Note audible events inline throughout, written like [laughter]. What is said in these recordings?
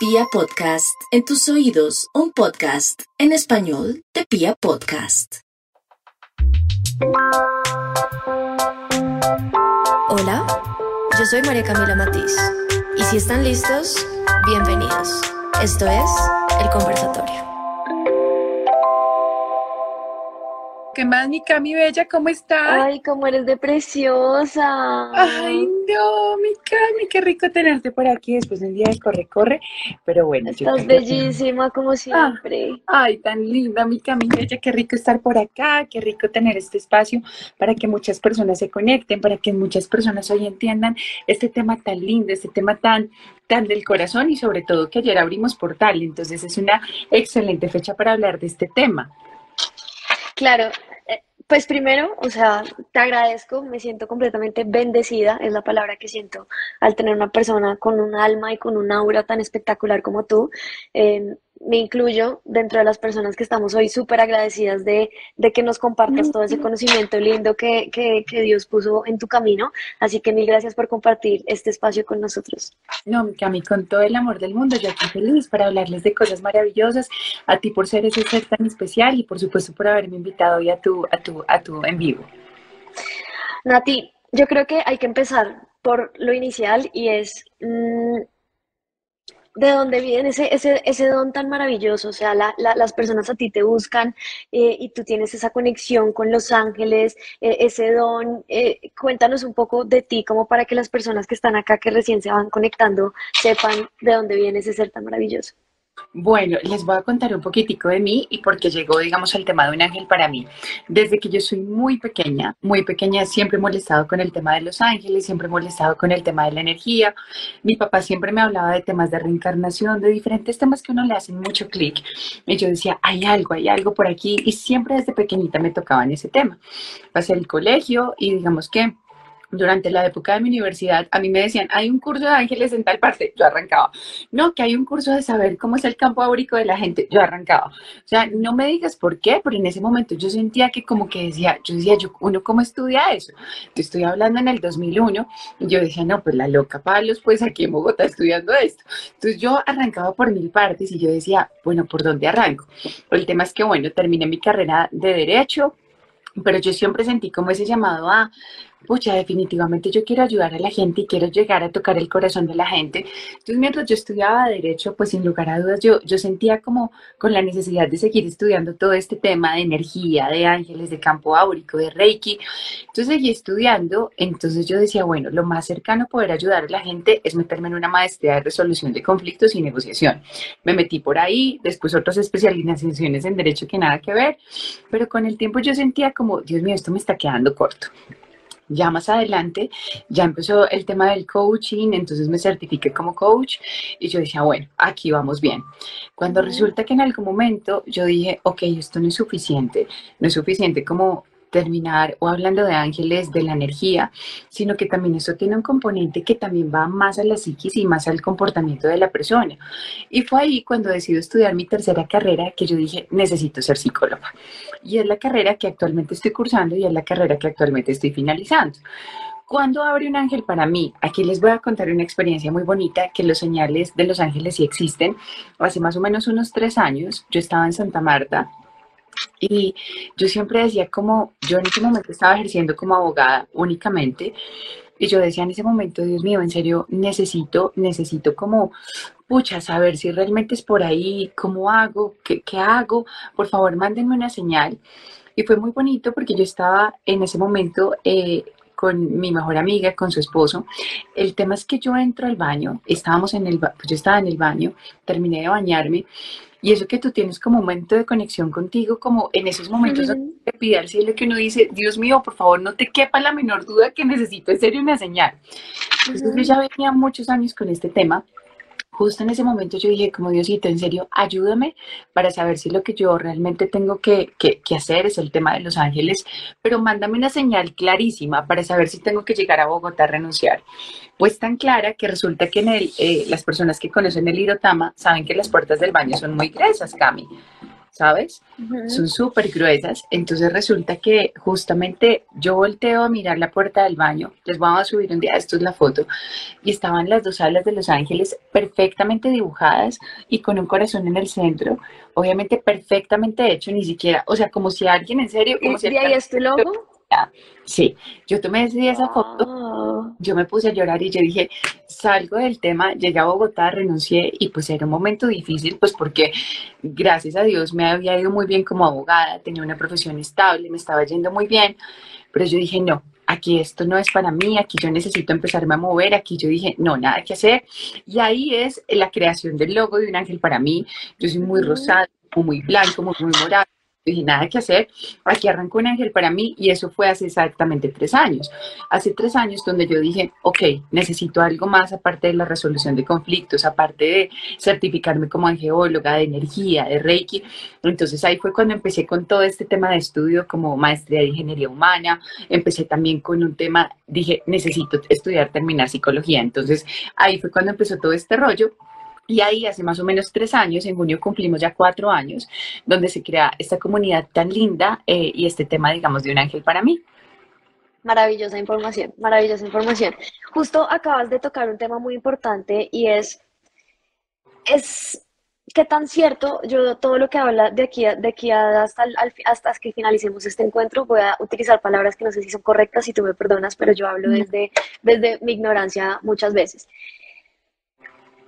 Pia Podcast, en tus oídos, un podcast en español de Pia Podcast. Hola, yo soy María Camila Matiz y si están listos, bienvenidos. Esto es El Conversatorio. ¿Qué más, mi Cami Bella? ¿Cómo estás? Ay, cómo eres de preciosa. Ay, no, mi Cami, qué rico tenerte por aquí después de un día de corre-corre. Pero bueno, yo Estás que- bellísima como siempre. Ay, tan linda, mi Cami Bella, qué rico estar por acá, qué rico tener este espacio para que muchas personas se conecten, para que muchas personas hoy entiendan este tema tan lindo, este tema tan, tan del corazón y sobre todo que ayer abrimos portal. Entonces es una excelente fecha para hablar de este tema. Claro, eh, pues primero, o sea, te agradezco, me siento completamente bendecida, es la palabra que siento al tener una persona con un alma y con un aura tan espectacular como tú. Eh, me incluyo dentro de las personas que estamos hoy súper agradecidas de, de que nos compartas todo ese conocimiento lindo que, que, que Dios puso en tu camino. Así que mil gracias por compartir este espacio con nosotros. No, mi Cami, con todo el amor del mundo, yo aquí feliz para hablarles de cosas maravillosas, a ti por ser ese ser tan especial y por supuesto por haberme invitado hoy a tu, a tu, a tu en vivo. Nati, yo creo que hay que empezar por lo inicial y es mm, de dónde viene ese, ese, ese don tan maravilloso. O sea, la- la- las personas a ti te buscan eh, y tú tienes esa conexión con los ángeles, eh, ese don. eh, cuéntanos un poco de ti, como para que las personas que están acá, que recién se van conectando, sepan de dónde viene ese ser tan maravilloso. Bueno, les voy a contar un poquitico de mí y por qué llegó, digamos, al tema de un ángel para mí. Desde que yo soy muy pequeña, muy pequeña, siempre he molestado con el tema de los ángeles, siempre he molestado con el tema de la energía. Mi papá siempre me hablaba de temas de reencarnación, de diferentes temas que uno le hacen mucho clic. Y yo decía, hay algo, hay algo por aquí. Y siempre desde pequeñita me tocaban ese tema. Pasé el colegio y digamos que durante la época de mi universidad, a mí me decían, hay un curso de ángeles en tal parte, yo arrancaba. No, que hay un curso de saber cómo es el campo áurico de la gente, yo arrancaba. O sea, no me digas por qué, pero en ese momento yo sentía que como que decía, yo decía, yo, uno cómo estudia eso. Te estoy hablando en el 2001 y yo decía, no, pues la loca Palos, pues aquí en Bogotá estudiando esto. Entonces yo arrancaba por mil partes y yo decía, bueno, ¿por dónde arranco? El tema es que, bueno, terminé mi carrera de derecho, pero yo siempre sentí como ese llamado a, pucha, definitivamente yo quiero ayudar a la gente y quiero llegar a tocar el corazón de la gente. Entonces, mientras yo estudiaba derecho, pues sin lugar a dudas, yo, yo sentía como con la necesidad de seguir estudiando todo este tema de energía, de ángeles, de campo áurico, de Reiki. Entonces seguí estudiando, entonces yo decía, bueno, lo más cercano a poder ayudar a la gente es meterme en una maestría de resolución de conflictos y negociación. Me metí por ahí, después otras especializaciones en derecho que nada que ver, pero con el tiempo yo sentía como, Dios mío, esto me está quedando corto. Ya más adelante, ya empezó el tema del coaching, entonces me certifiqué como coach y yo decía, bueno, aquí vamos bien. Cuando resulta que en algún momento yo dije, ok, esto no es suficiente, no es suficiente como terminar o hablando de ángeles, de la energía, sino que también esto tiene un componente que también va más a la psiquis y más al comportamiento de la persona. Y fue ahí cuando decidí estudiar mi tercera carrera que yo dije, necesito ser psicóloga. Y es la carrera que actualmente estoy cursando y es la carrera que actualmente estoy finalizando. ¿Cuándo abre un ángel para mí? Aquí les voy a contar una experiencia muy bonita, que los señales de los ángeles sí existen. Hace más o menos unos tres años, yo estaba en Santa Marta y yo siempre decía como, yo en ese momento estaba ejerciendo como abogada únicamente, y yo decía en ese momento, Dios mío, en serio, necesito, necesito como, pucha, saber si realmente es por ahí, cómo hago, qué, qué hago, por favor, mándenme una señal. Y fue muy bonito porque yo estaba en ese momento eh, con mi mejor amiga, con su esposo. El tema es que yo entro al baño, estábamos en el, ba- pues yo estaba en el baño, terminé de bañarme. Y eso que tú tienes como un momento de conexión contigo, como en esos momentos donde te pide al cielo que uno dice, Dios mío, por favor, no te quepa la menor duda que necesito en serio una señal. Entonces yo ya venía muchos años con este tema. Justo en ese momento yo dije, como Diosito, en serio, ayúdame para saber si lo que yo realmente tengo que, que, hacer es el tema de los ángeles, pero mándame una señal clarísima para saber si tengo que llegar a Bogotá a renunciar. Pues tan clara que resulta que en el, eh, las personas que conocen el Irotama saben que las puertas del baño son muy gruesas, Cami. ¿Sabes? Son súper gruesas. Entonces resulta que justamente yo volteo a mirar la puerta del baño, les vamos a subir un día, esto es la foto, y estaban las dos alas de los ángeles perfectamente dibujadas y con un corazón en el centro, obviamente perfectamente hecho, ni siquiera, o sea, como si alguien en serio... Como ¿Y ahí este logo? Sí, yo tomé esa foto, yo me puse a llorar y yo dije, salgo del tema, llegué a Bogotá, renuncié y pues era un momento difícil, pues porque gracias a Dios me había ido muy bien como abogada, tenía una profesión estable, me estaba yendo muy bien, pero yo dije, no, aquí esto no es para mí, aquí yo necesito empezarme a mover, aquí yo dije, no, nada que hacer. Y ahí es la creación del logo de un ángel para mí. Yo soy muy rosado, muy blanco, muy, muy morado dije, nada que hacer, aquí arrancó un ángel para mí y eso fue hace exactamente tres años. Hace tres años donde yo dije, ok, necesito algo más aparte de la resolución de conflictos, aparte de certificarme como angeóloga de energía, de Reiki. Entonces ahí fue cuando empecé con todo este tema de estudio como maestría de ingeniería humana, empecé también con un tema, dije, necesito estudiar, terminar psicología. Entonces ahí fue cuando empezó todo este rollo y ahí hace más o menos tres años, en junio cumplimos ya cuatro años, donde se crea esta comunidad tan linda eh, y este tema, digamos, de un ángel para mí. Maravillosa información, maravillosa información. Justo acabas de tocar un tema muy importante y es, es qué tan cierto, yo todo lo que habla de aquí, de aquí hasta, hasta que finalicemos este encuentro, voy a utilizar palabras que no sé si son correctas, si tú me perdonas, pero yo hablo desde, desde mi ignorancia muchas veces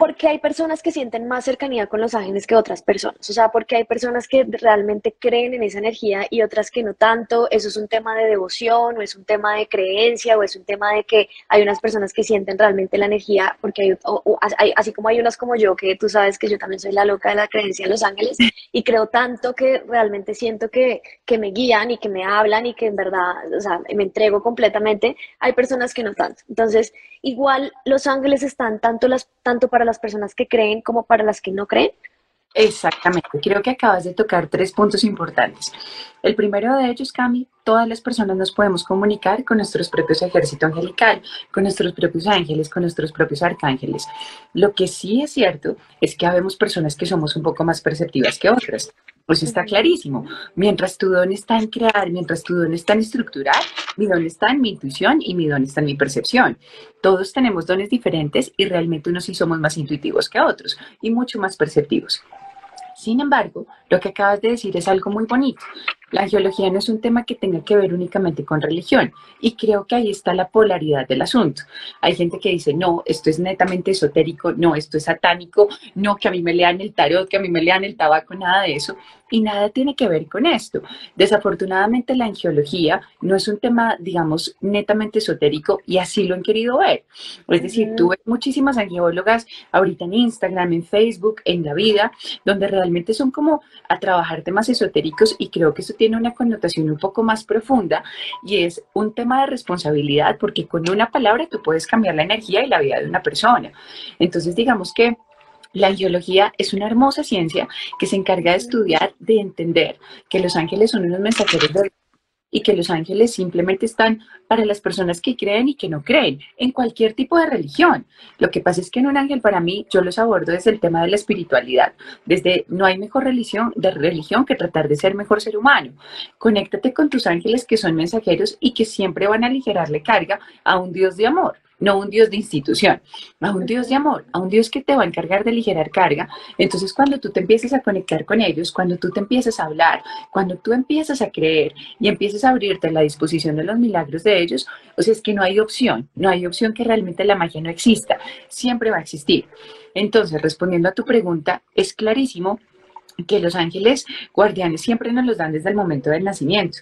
porque hay personas que sienten más cercanía con los ángeles que otras personas, o sea, porque hay personas que realmente creen en esa energía y otras que no tanto, eso es un tema de devoción o es un tema de creencia o es un tema de que hay unas personas que sienten realmente la energía, porque hay, así como hay unas como yo, que tú sabes que yo también soy la loca de la creencia en los ángeles y creo tanto que realmente siento que, que me guían y que me hablan y que en verdad, o sea, me entrego completamente, hay personas que no tanto. Entonces, igual los ángeles están tanto, las, tanto para las personas que creen como para las que no creen. Exactamente, creo que acabas de tocar tres puntos importantes. El primero de ellos, Cami, todas las personas nos podemos comunicar con nuestros propios ejércitos angelical, con nuestros propios ángeles, con nuestros propios arcángeles. Lo que sí es cierto es que habemos personas que somos un poco más perceptivas que otras. Pues está clarísimo. Mientras tu don está en crear, mientras tu don está en estructurar, mi don está en mi intuición y mi don está en mi percepción. Todos tenemos dones diferentes y realmente unos sí somos más intuitivos que otros y mucho más perceptivos. Sin embargo, lo que acabas de decir es algo muy bonito. La geología no es un tema que tenga que ver únicamente con religión y creo que ahí está la polaridad del asunto. Hay gente que dice, no, esto es netamente esotérico, no, esto es satánico, no, que a mí me lean el tarot, que a mí me lean el tabaco, nada de eso. Y nada tiene que ver con esto. Desafortunadamente la angiología no es un tema, digamos, netamente esotérico y así lo han querido ver. Es decir, tú ves muchísimas angiólogas ahorita en Instagram, en Facebook, en la vida, donde realmente son como a trabajar temas esotéricos y creo que eso tiene una connotación un poco más profunda y es un tema de responsabilidad porque con una palabra tú puedes cambiar la energía y la vida de una persona. Entonces digamos que la angiología es una hermosa ciencia que se encarga de estudiar, de entender que los ángeles son unos mensajeros de y que los ángeles simplemente están para las personas que creen y que no creen, en cualquier tipo de religión. Lo que pasa es que en un ángel para mí yo los abordo desde el tema de la espiritualidad, desde no hay mejor religión, de religión que tratar de ser mejor ser humano. Conéctate con tus ángeles que son mensajeros y que siempre van a aligerarle carga a un Dios de amor no un Dios de institución, a un Dios de amor, a un Dios que te va a encargar de aligerar carga. Entonces, cuando tú te empiezas a conectar con ellos, cuando tú te empiezas a hablar, cuando tú empiezas a creer y empiezas a abrirte a la disposición de los milagros de ellos, o sea, es que no hay opción, no hay opción que realmente la magia no exista, siempre va a existir. Entonces, respondiendo a tu pregunta, es clarísimo que los ángeles guardianes siempre nos los dan desde el momento del nacimiento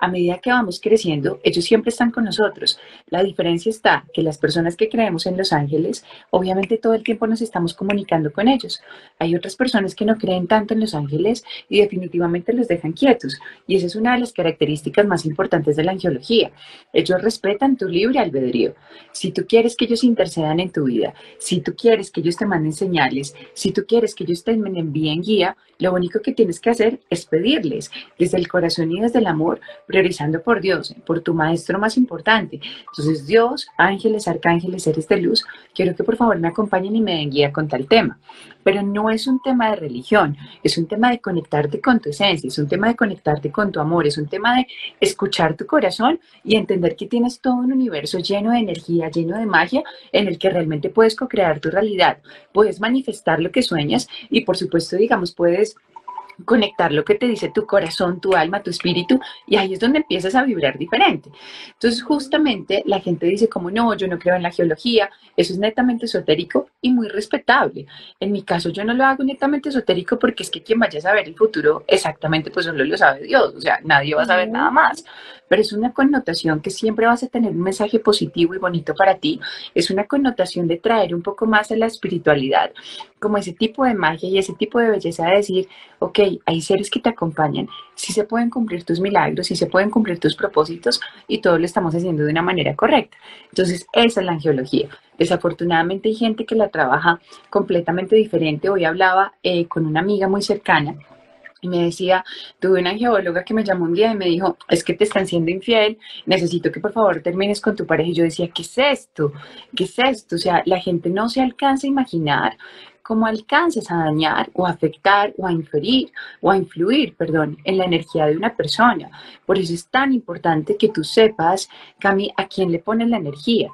a medida que vamos creciendo, ellos siempre están con nosotros. La diferencia está que las personas que creemos en los ángeles, obviamente todo el tiempo nos estamos comunicando con ellos. Hay otras personas que no creen tanto en los ángeles y definitivamente los dejan quietos. Y esa es una de las características más importantes de la angiología. Ellos respetan tu libre albedrío. Si tú quieres que ellos intercedan en tu vida, si tú quieres que ellos te manden señales, si tú quieres que ellos te envíen guía, lo único que tienes que hacer es pedirles desde el corazón y desde el amor priorizando por Dios, por tu maestro más importante. Entonces, Dios, ángeles, arcángeles, seres de luz, quiero que por favor me acompañen y me den guía con tal tema. Pero no es un tema de religión, es un tema de conectarte con tu esencia, es un tema de conectarte con tu amor, es un tema de escuchar tu corazón y entender que tienes todo un universo lleno de energía, lleno de magia, en el que realmente puedes co-crear tu realidad, puedes manifestar lo que sueñas y por supuesto, digamos, puedes conectar lo que te dice tu corazón, tu alma, tu espíritu, y ahí es donde empiezas a vibrar diferente. Entonces, justamente la gente dice como, no, yo no creo en la geología, eso es netamente esotérico y muy respetable. En mi caso, yo no lo hago netamente esotérico porque es que quien vaya a saber el futuro exactamente, pues solo lo sabe Dios, o sea, nadie va a saber nada más, pero es una connotación que siempre vas a tener un mensaje positivo y bonito para ti, es una connotación de traer un poco más a la espiritualidad, como ese tipo de magia y ese tipo de belleza de decir, ok, hay seres que te acompañan, sí se pueden cumplir tus milagros, sí se pueden cumplir tus propósitos y todo lo estamos haciendo de una manera correcta. Entonces, esa es la angiología. Desafortunadamente hay gente que la trabaja completamente diferente. Hoy hablaba eh, con una amiga muy cercana y me decía, tuve una geóloga que me llamó un día y me dijo, es que te están siendo infiel, necesito que por favor termines con tu pareja. Y yo decía, ¿qué es esto? ¿Qué es esto? O sea, la gente no se alcanza a imaginar cómo alcances a dañar o afectar o a inferir o a influir, perdón, en la energía de una persona. Por eso es tan importante que tú sepas, Cami, a quién le pones la energía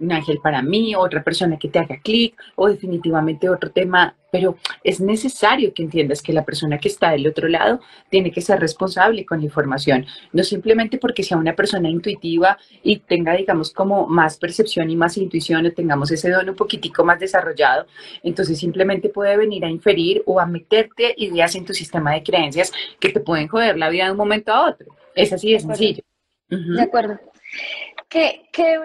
un ángel para mí, otra persona que te haga clic o definitivamente otro tema, pero es necesario que entiendas que la persona que está del otro lado tiene que ser responsable con la información, no simplemente porque sea una persona intuitiva y tenga, digamos, como más percepción y más intuición o tengamos ese don un poquitico más desarrollado, entonces simplemente puede venir a inferir o a meterte ideas en tu sistema de creencias que te pueden joder la vida de un momento a otro. Es así de sencillo. De acuerdo. ¿Qué, qué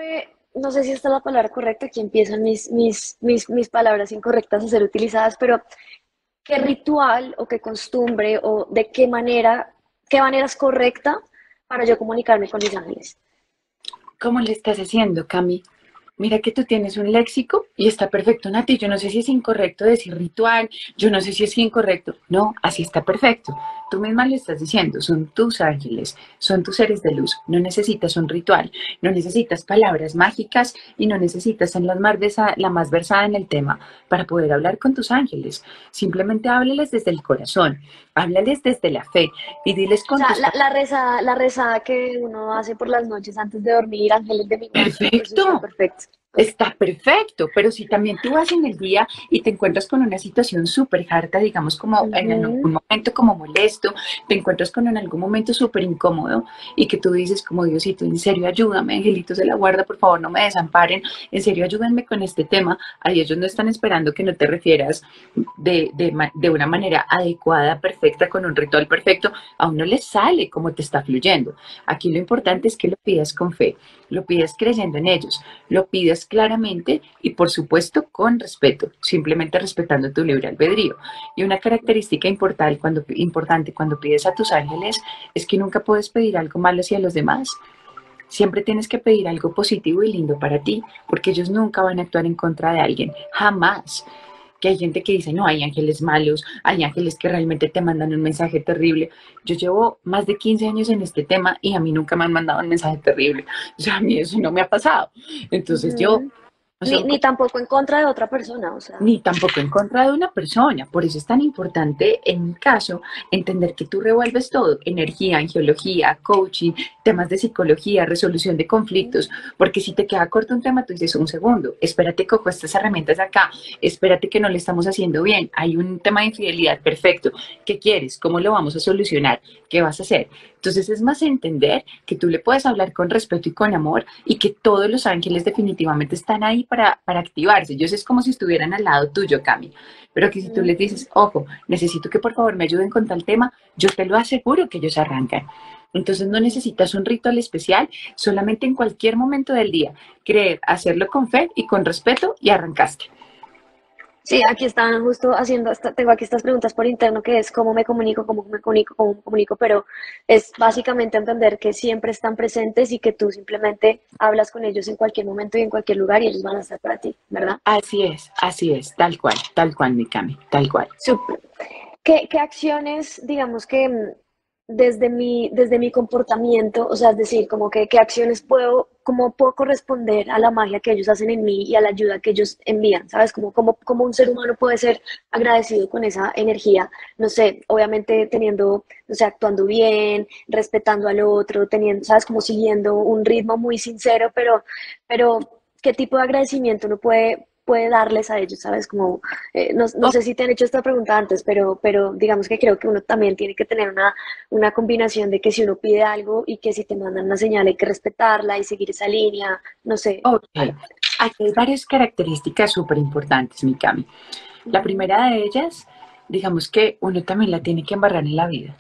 no sé si esta es la palabra correcta, aquí empiezan mis, mis, mis, mis palabras incorrectas a ser utilizadas, pero ¿qué ritual o qué costumbre o de qué manera, qué manera es correcta para yo comunicarme con mis ángeles? ¿Cómo le estás haciendo, Cami? Mira que tú tienes un léxico y está perfecto, Nati. Yo no sé si es incorrecto decir ritual, yo no sé si es incorrecto. No, así está perfecto. Tú misma le estás diciendo, son tus ángeles, son tus seres de luz. No necesitas un ritual, no necesitas palabras mágicas y no necesitas ser la más, la más versada en el tema para poder hablar con tus ángeles. Simplemente háblales desde el corazón, háblales desde la fe y diles con o sea, la, rezada, la rezada que uno hace por las noches antes de dormir, ángeles de mi Perfecto. Perfecto. Está perfecto, pero si también tú vas en el día y te encuentras con una situación súper harta, digamos como en algún momento como molesto, te encuentras con en algún momento súper incómodo y que tú dices como Diosito, en serio ayúdame, angelitos de la guarda, por favor no me desamparen, en serio ayúdenme con este tema, ahí ellos no están esperando que no te refieras de, de, de una manera adecuada, perfecta, con un ritual perfecto, a uno le sale como te está fluyendo. Aquí lo importante es que lo pidas con fe, lo pidas creyendo en ellos, lo pidas claramente y por supuesto con respeto, simplemente respetando tu libre albedrío. Y una característica importante cuando, importante cuando pides a tus ángeles es que nunca puedes pedir algo malo hacia los demás. Siempre tienes que pedir algo positivo y lindo para ti, porque ellos nunca van a actuar en contra de alguien, jamás hay gente que dice, no, hay ángeles malos, hay ángeles que realmente te mandan un mensaje terrible. Yo llevo más de 15 años en este tema y a mí nunca me han mandado un mensaje terrible. O sea, a mí eso no me ha pasado. Entonces yo ni, tampoco en contra de otra persona, o sea. Ni tampoco en contra de una persona. Por eso es tan importante, en mi caso, entender que tú revuelves todo, energía, geología, coaching, temas de psicología, resolución de conflictos, porque si te queda corto un tema, tú dices, un segundo, espérate, cojo estas herramientas acá, espérate que no le estamos haciendo bien, hay un tema de infidelidad, perfecto, ¿qué quieres? ¿Cómo lo vamos a solucionar? ¿Qué vas a hacer? Entonces es más entender que tú le puedes hablar con respeto y con amor y que todos los ángeles definitivamente están ahí para, para activarse. Ellos es como si estuvieran al lado tuyo, Cami. Pero que si tú les dices, ojo, necesito que por favor me ayuden con tal tema, yo te lo aseguro que ellos arrancan. Entonces no necesitas un ritual especial, solamente en cualquier momento del día. Creer, hacerlo con fe y con respeto y arrancaste. Sí, aquí están justo haciendo, tengo aquí estas preguntas por interno que es cómo me comunico, cómo me comunico, cómo me comunico, pero es básicamente entender que siempre están presentes y que tú simplemente hablas con ellos en cualquier momento y en cualquier lugar y ellos van a estar para ti, ¿verdad? Así es, así es, tal cual, tal cual, mi Cami, tal cual. ¿Qué, ¿Qué acciones, digamos que desde mi, desde mi comportamiento, o sea, es decir, como que qué acciones puedo, cómo puedo corresponder a la magia que ellos hacen en mí y a la ayuda que ellos envían, ¿sabes? Como, como, como un ser humano puede ser agradecido con esa energía, no sé, obviamente teniendo, no sé, actuando bien, respetando al otro, teniendo, ¿sabes? Como siguiendo un ritmo muy sincero, pero, pero ¿qué tipo de agradecimiento uno puede puede darles a ellos, ¿sabes? Como, eh, no, no, sé si te han hecho esta pregunta antes, pero, pero digamos que creo que uno también tiene que tener una, una combinación de que si uno pide algo y que si te mandan una señal hay que respetarla y seguir esa línea, no sé. Okay. Aquí hay varias características súper importantes, Mikami. La primera de ellas, digamos que uno también la tiene que embarrar en la vida.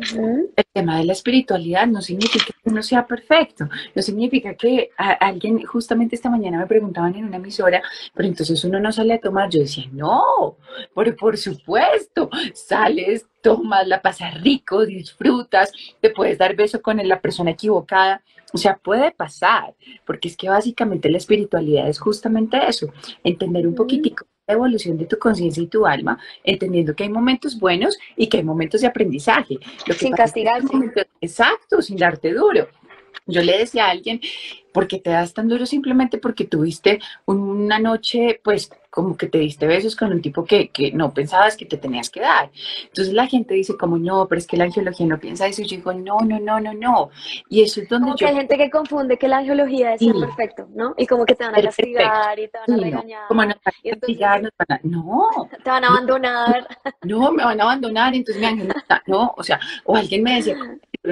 El tema de la espiritualidad no significa que uno sea perfecto, no significa que alguien, justamente esta mañana me preguntaban en una emisora, pero entonces uno no sale a tomar. Yo decía, no, pero por supuesto, sales, tomas, la pasas rico, disfrutas, te puedes dar beso con la persona equivocada. O sea, puede pasar, porque es que básicamente la espiritualidad es justamente eso, entender un poquitico evolución de tu conciencia y tu alma, entendiendo que hay momentos buenos y que hay momentos de aprendizaje. sin castigar. exacto, sin darte duro. Yo le decía a alguien, ¿por qué te das tan duro? Simplemente porque tuviste una noche, pues, como que te diste besos con un tipo que, que, no pensabas que te tenías que dar. Entonces la gente dice como, no, pero es que la angiología no piensa eso. Y yo digo, no, no, no, no, no. Y eso es donde como yo... que hay gente que confunde que la angiología es sí. perfecto, ¿no? Y como que te van a castigar y te van a regañar. No, como no, y castigar, no, van a... no. [laughs] Te van a abandonar. No, me van a abandonar, entonces me angelita. No, o sea, o alguien me decía,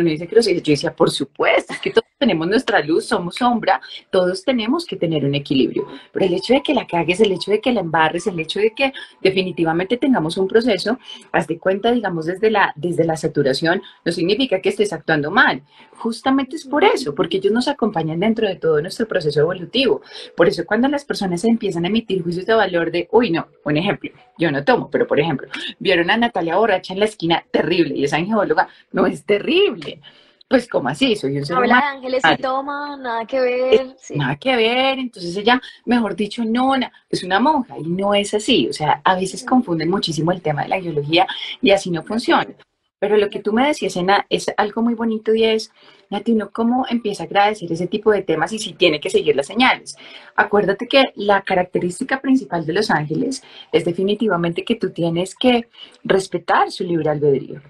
Yo decía, por supuesto, es que todos tenemos nuestra luz, somos sombra, todos tenemos que tener un equilibrio. Pero el hecho de que la cagues, el hecho de que la embarres, el hecho de que definitivamente tengamos un proceso, haz de cuenta, digamos, desde la, desde la saturación, no significa que estés actuando mal. Justamente es por eso, porque ellos nos acompañan dentro de todo nuestro proceso evolutivo. Por eso cuando las personas empiezan a emitir juicios de valor de, uy, no, un ejemplo, yo no tomo, pero por ejemplo, vieron a Natalia borracha en la esquina, terrible, y esa angióloga, no es terrible pues como así, soy un ser Habla de ángeles y toma, nada que ver. Sí. Nada que ver, entonces ella, mejor dicho, no, es una monja y no es así. O sea, a veces confunden muchísimo el tema de la biología y así no funciona. Pero lo que tú me decías, Ena, es algo muy bonito y es, Nati, uno cómo empieza a agradecer ese tipo de temas y si tiene que seguir las señales. Acuérdate que la característica principal de los ángeles es definitivamente que tú tienes que respetar su libre albedrío.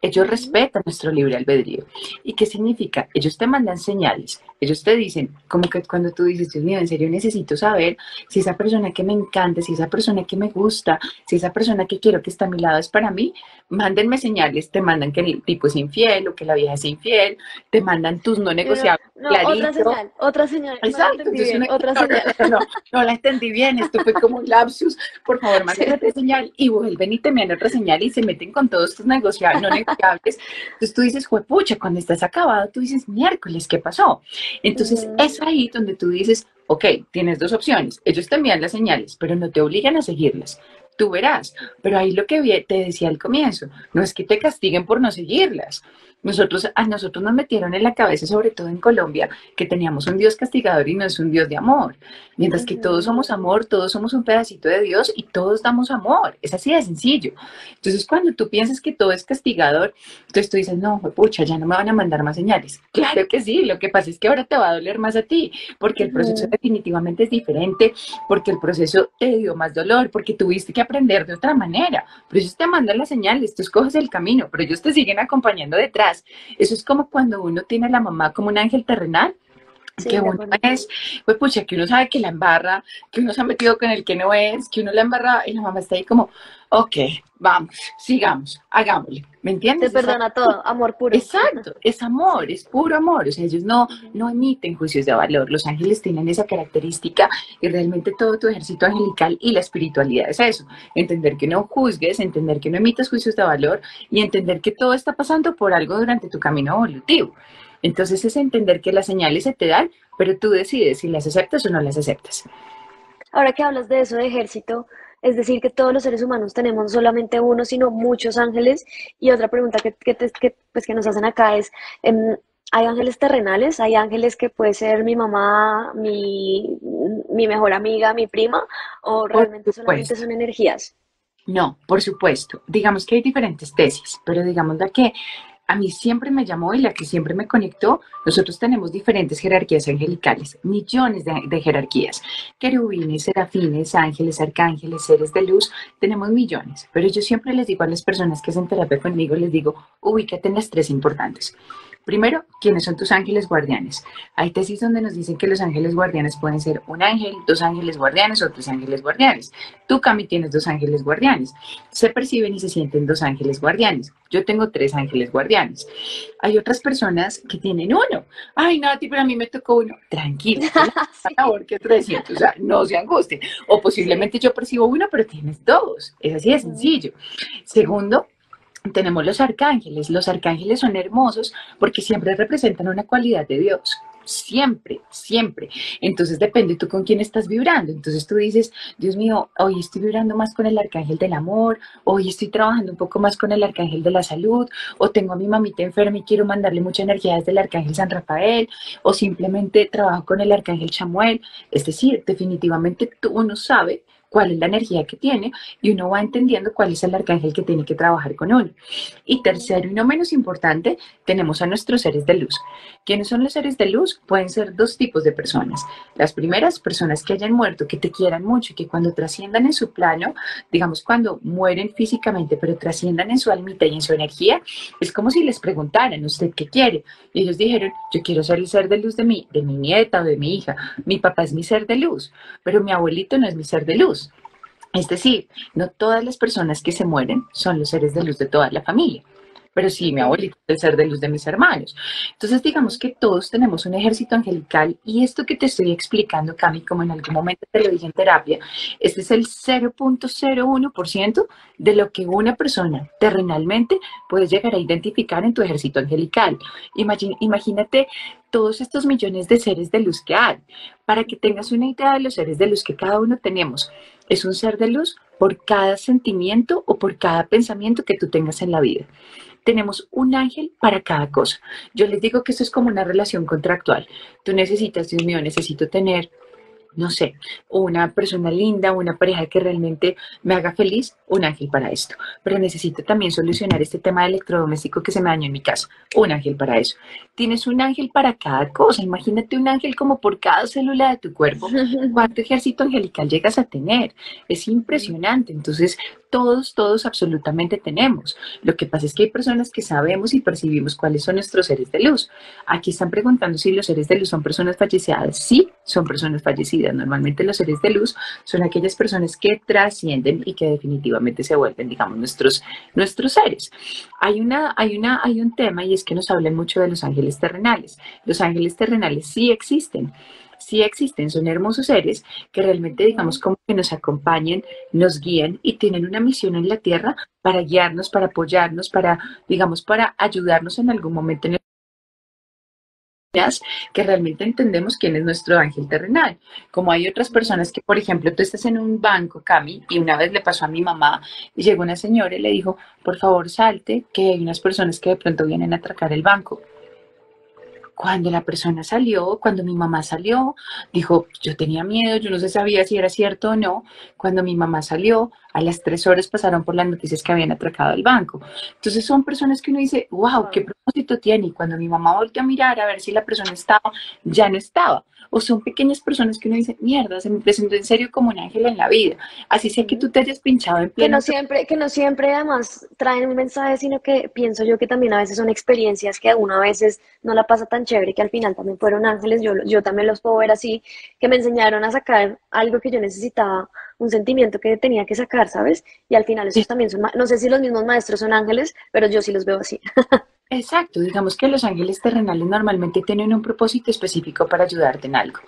Ellos respetan nuestro libre albedrío. ¿Y qué significa? Ellos te mandan señales. Ellos te dicen, como que cuando tú dices, Dios mío, en serio necesito saber si esa persona que me encanta, si esa persona que me gusta, si esa persona que quiero que está a mi lado es para mí, mándenme señales, te mandan que el tipo es infiel o que la vieja es infiel, te mandan tus no negociables. No, otra señal, otra señal. Exacto, no bien, otra no, señal. No, no, la entendí bien, esto fue como un lapsus. Por favor, [laughs] mándame otra señal y vuelven y te mandan otra señal y se meten con todos tus negociables, no Entonces tú dices, juepucha, cuando estás acabado, tú dices, miércoles, ¿qué pasó? Entonces mm. es ahí donde tú dices, ok, tienes dos opciones. Ellos te envían las señales, pero no te obligan a seguirlas tú verás. Pero ahí lo que te decía al comienzo, no es que te castiguen por no seguirlas, nosotros, a nosotros nos metieron en la cabeza, sobre todo en Colombia, que teníamos un Dios castigador y no es un Dios de amor. Mientras que todos somos amor, todos somos un pedacito de Dios y todos damos amor. Es así de sencillo. Entonces, cuando tú piensas que todo es castigador, entonces tú dices, no, pucha, ya no me van a mandar más señales. Claro que sí, lo que pasa es que ahora te va a doler más a ti, porque el proceso definitivamente es diferente, porque el proceso te dio más dolor, porque tuviste que aprender de otra manera. Pero ellos te mandan las señales, tú escoges el camino, pero ellos te siguen acompañando detrás eso es como cuando uno tiene a la mamá como un ángel terrenal, que uno es, pues pucha, que uno sabe que la embarra, que uno se ha metido con el que no es, que uno la embarra y la mamá está ahí como, ok, vamos, sigamos, hagámosle, ¿me entiendes? Te perdona todo, amor puro. Exacto, [laughs] es amor, es puro amor, o sea, ellos no, no emiten juicios de valor, los ángeles tienen esa característica y realmente todo tu ejército angelical y la espiritualidad es eso, entender que no juzgues, entender que no emitas juicios de valor y entender que todo está pasando por algo durante tu camino evolutivo. Entonces es entender que las señales se te dan, pero tú decides si las aceptas o no las aceptas. Ahora que hablas de eso de ejército, es decir, que todos los seres humanos tenemos no solamente uno, sino muchos ángeles. Y otra pregunta que, que, pues, que nos hacen acá es, em, ¿hay ángeles terrenales? ¿Hay ángeles que puede ser mi mamá, mi, mi mejor amiga, mi prima? ¿O realmente solamente son energías? No, por supuesto. Digamos que hay diferentes tesis, pero digamos que a mí siempre me llamó y la que siempre me conectó, nosotros tenemos diferentes jerarquías angelicales, millones de, jerarquías, querubines, serafines, ángeles, arcángeles, seres de luz, tenemos millones, pero yo siempre les digo a las personas que hacen terapia conmigo, les digo, ubícate en las tres importantes. Primero, ¿quiénes son tus ángeles guardianes? Hay tesis donde nos dicen que los ángeles guardianes pueden ser un ángel, dos ángeles guardianes o tres ángeles guardianes. Tú, Cami, tienes dos ángeles guardianes. Se perciben y se sienten dos ángeles guardianes. Yo tengo tres ángeles guardianes. Hay otras personas que tienen uno. Ay, Nati, pero a mí me tocó uno. Tranquilo, [laughs] por favor, que 300. O sea, no se angustien. O posiblemente yo percibo uno, pero tienes dos. Es así de sencillo. Segundo, tenemos los arcángeles. Los arcángeles son hermosos porque siempre representan una cualidad de Dios. Siempre, siempre. Entonces depende tú con quién estás vibrando. Entonces tú dices, Dios mío, hoy estoy vibrando más con el arcángel del amor, hoy estoy trabajando un poco más con el arcángel de la salud, o tengo a mi mamita enferma y quiero mandarle mucha energía desde el arcángel San Rafael, o simplemente trabajo con el arcángel Chamuel. Es decir, definitivamente tú uno sabe cuál es la energía que tiene y uno va entendiendo cuál es el arcángel que tiene que trabajar con uno. Y tercero y no menos importante, tenemos a nuestros seres de luz. ¿Quiénes son los seres de luz? Pueden ser dos tipos de personas. Las primeras, personas que hayan muerto, que te quieran mucho y que cuando trasciendan en su plano, digamos cuando mueren físicamente, pero trasciendan en su almita y en su energía, es como si les preguntaran, ¿usted qué quiere? Y ellos dijeron, yo quiero ser el ser de luz de mi, de mi nieta o de mi hija. Mi papá es mi ser de luz, pero mi abuelito no es mi ser de luz. Es decir, no todas las personas que se mueren son los seres de luz de toda la familia pero sí, mi abuelito es el ser de luz de mis hermanos. Entonces, digamos que todos tenemos un ejército angelical y esto que te estoy explicando, Cami, como en algún momento te lo dije en terapia, este es el 0.01% de lo que una persona terrenalmente puede llegar a identificar en tu ejército angelical. imagínate todos estos millones de seres de luz que hay. Para que tengas una idea de los seres de luz que cada uno tenemos, es un ser de luz por cada sentimiento o por cada pensamiento que tú tengas en la vida tenemos un ángel para cada cosa. Yo les digo que esto es como una relación contractual. Tú necesitas, Dios mío, necesito tener no sé, una persona linda, una pareja que realmente me haga feliz, un ángel para esto. Pero necesito también solucionar este tema electrodoméstico que se me dañó en mi casa, un ángel para eso. Tienes un ángel para cada cosa, imagínate un ángel como por cada célula de tu cuerpo. [laughs] ¿Cuánto ejército angelical llegas a tener? Es impresionante. Entonces, todos, todos absolutamente tenemos. Lo que pasa es que hay personas que sabemos y percibimos cuáles son nuestros seres de luz. Aquí están preguntando si los seres de luz son personas fallecidas. Sí, son personas fallecidas. Normalmente los seres de luz son aquellas personas que trascienden y que definitivamente se vuelven, digamos, nuestros, nuestros seres. Hay, una, hay, una, hay un tema y es que nos hablan mucho de los ángeles terrenales. Los ángeles terrenales sí existen sí existen, son hermosos seres que realmente, digamos, como que nos acompañan, nos guían y tienen una misión en la tierra para guiarnos, para apoyarnos, para, digamos, para ayudarnos en algún momento en el que realmente entendemos quién es nuestro ángel terrenal. Como hay otras personas que, por ejemplo, tú estás en un banco, Cami, y una vez le pasó a mi mamá, y llegó una señora y le dijo, por favor, salte, que hay unas personas que de pronto vienen a atracar el banco. Cuando la persona salió, cuando mi mamá salió, dijo, yo tenía miedo, yo no sabía si era cierto o no. Cuando mi mamá salió, a las tres horas pasaron por las noticias que habían atracado el banco. Entonces son personas que uno dice, wow, ¿qué propósito tiene? Y cuando mi mamá volvió a mirar a ver si la persona estaba, ya no estaba. O son pequeñas personas que uno dice, mierda, se me presentó en serio como un ángel en la vida. Así sea que tú te hayas pinchado en pleno... Que no siempre, que no siempre además traen un mensaje, sino que pienso yo que también a veces son experiencias que a uno a veces no la pasa tan chévere, que al final también fueron ángeles, yo, yo también los puedo ver así, que me enseñaron a sacar algo que yo necesitaba un sentimiento que tenía que sacar, ¿sabes? Y al final esos también son, no sé si los mismos maestros son ángeles, pero yo sí los veo así. [laughs] Exacto, digamos que los ángeles terrenales normalmente tienen un propósito específico para ayudarte en algo.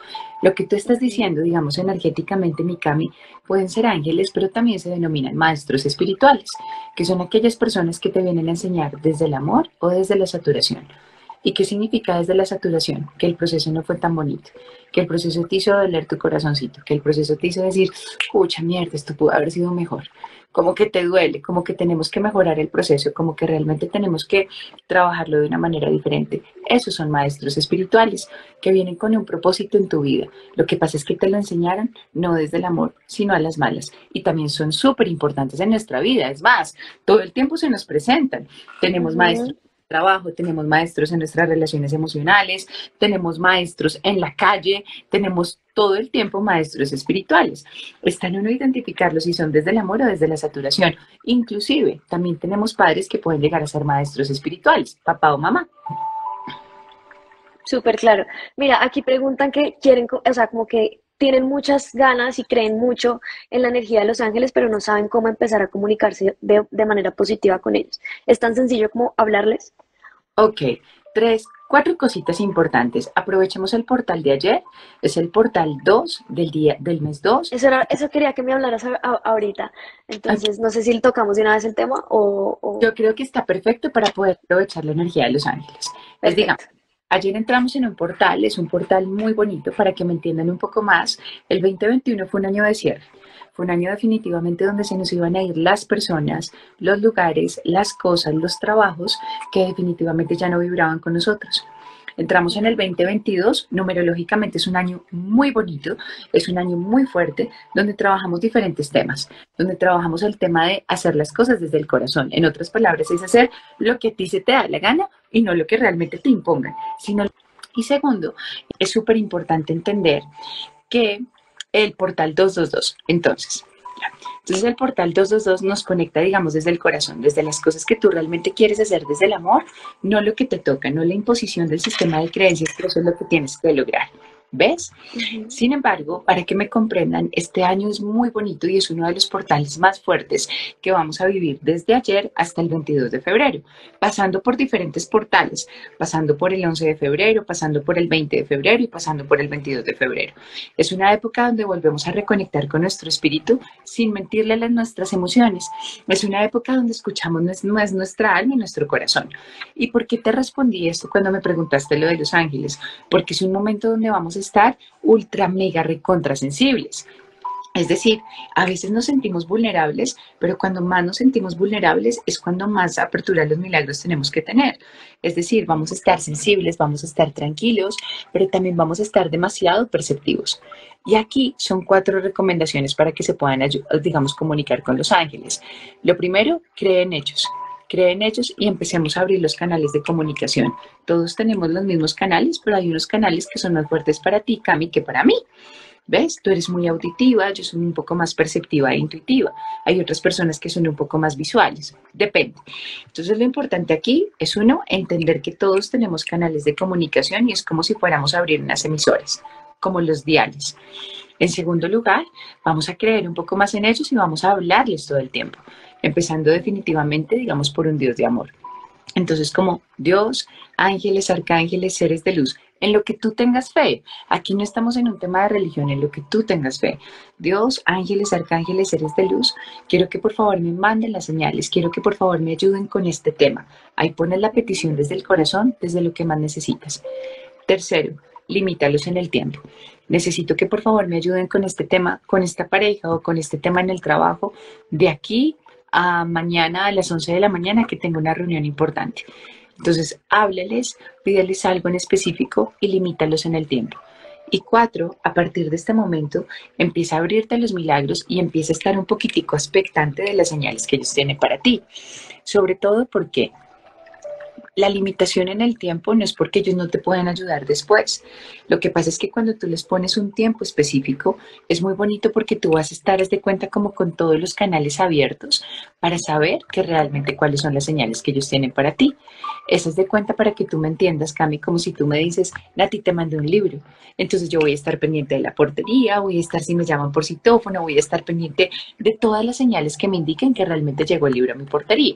Lo que tú estás diciendo, digamos energéticamente, Mikami, pueden ser ángeles, pero también se denominan maestros espirituales, que son aquellas personas que te vienen a enseñar desde el amor o desde la saturación. ¿Y qué significa desde la saturación? Que el proceso no fue tan bonito, que el proceso te hizo doler tu corazoncito, que el proceso te hizo decir, escucha, mierda, esto pudo haber sido mejor. Como que te duele, como que tenemos que mejorar el proceso, como que realmente tenemos que trabajarlo de una manera diferente. Esos son maestros espirituales que vienen con un propósito en tu vida. Lo que pasa es que te lo enseñaron no desde el amor, sino a las malas. Y también son súper importantes en nuestra vida. Es más, todo el tiempo se nos presentan. Tenemos maestros trabajo, tenemos maestros en nuestras relaciones emocionales, tenemos maestros en la calle, tenemos todo el tiempo maestros espirituales. Está en uno identificarlos si son desde el amor o desde la saturación. Inclusive, también tenemos padres que pueden llegar a ser maestros espirituales, papá o mamá. Súper claro. Mira, aquí preguntan que quieren, o sea, como que tienen muchas ganas y creen mucho en la energía de los ángeles, pero no saben cómo empezar a comunicarse de, de manera positiva con ellos. ¿Es tan sencillo como hablarles? Ok, tres, cuatro cositas importantes. Aprovechemos el portal de ayer, es el portal 2 del día del mes 2. Eso, era, eso quería que me hablaras ahorita. Entonces, no sé si tocamos de una vez el tema o, Yo creo que está perfecto para poder aprovechar la energía de los ángeles. Les digamos, Ayer entramos en un portal, es un portal muy bonito para que me entiendan un poco más. El 2021 fue un año de cierre, fue un año definitivamente donde se nos iban a ir las personas, los lugares, las cosas, los trabajos que definitivamente ya no vibraban con nosotros. Entramos en el 2022, numerológicamente es un año muy bonito, es un año muy fuerte, donde trabajamos diferentes temas, donde trabajamos el tema de hacer las cosas desde el corazón. En otras palabras, es hacer lo que a ti se te da la gana y no lo que realmente te impongan, sino... Y segundo, es súper importante entender que el portal 222, entonces, entonces el portal 222 nos conecta, digamos, desde el corazón, desde las cosas que tú realmente quieres hacer, desde el amor, no lo que te toca, no la imposición del sistema de creencias, pero eso es lo que tienes que lograr. ¿Ves? Sin embargo, para que me comprendan, este año es muy bonito y es uno de los portales más fuertes que vamos a vivir desde ayer hasta el 22 de febrero, pasando por diferentes portales, pasando por el 11 de febrero, pasando por el 20 de febrero y pasando por el 22 de febrero. Es una época donde volvemos a reconectar con nuestro espíritu sin mentirle a nuestras emociones. Es una época donde escuchamos más nuestra alma y nuestro corazón. ¿Y por qué te respondí esto cuando me preguntaste lo de los ángeles? Porque es un momento donde vamos a estar ultra, mega, recontra sensibles. Es decir, a veces nos sentimos vulnerables, pero cuando más nos sentimos vulnerables es cuando más apertura a los milagros tenemos que tener. Es decir, vamos a estar sensibles, vamos a estar tranquilos, pero también vamos a estar demasiado perceptivos. Y aquí son cuatro recomendaciones para que se puedan, digamos, comunicar con los ángeles. Lo primero, creen hechos creen ellos y empecemos a abrir los canales de comunicación. Todos tenemos los mismos canales, pero hay unos canales que son más fuertes para ti, Cami, que para mí. ¿Ves? Tú eres muy auditiva, yo soy un poco más perceptiva e intuitiva. Hay otras personas que son un poco más visuales. Depende. Entonces lo importante aquí es uno, entender que todos tenemos canales de comunicación y es como si fuéramos a abrir unas emisoras, como los diales. En segundo lugar, vamos a creer un poco más en ellos y vamos a hablarles todo el tiempo empezando definitivamente, digamos, por un Dios de amor. Entonces, como Dios, ángeles, arcángeles, seres de luz, en lo que tú tengas fe. Aquí no estamos en un tema de religión, en lo que tú tengas fe. Dios, ángeles, arcángeles, seres de luz, quiero que por favor me manden las señales, quiero que por favor me ayuden con este tema. Ahí pones la petición desde el corazón, desde lo que más necesitas. Tercero, limítalos en el tiempo. Necesito que por favor me ayuden con este tema, con esta pareja o con este tema en el trabajo, de aquí a mañana a las 11 de la mañana que tengo una reunión importante. Entonces, hábleles, pídeles algo en específico y limítalos en el tiempo. Y cuatro, a partir de este momento, empieza a abrirte los milagros y empieza a estar un poquitico expectante de las señales que ellos tienen para ti. Sobre todo porque la limitación en el tiempo no es porque ellos no te pueden ayudar después. Lo que pasa es que cuando tú les pones un tiempo específico, es muy bonito porque tú vas a estar de cuenta como con todos los canales abiertos para saber que realmente cuáles son las señales que ellos tienen para ti. Eso es de cuenta para que tú me entiendas, Cami, como si tú me dices, Nati, te mandé un libro. Entonces yo voy a estar pendiente de la portería, voy a estar si me llaman por citófono, voy a estar pendiente de todas las señales que me indiquen que realmente llegó el libro a mi portería.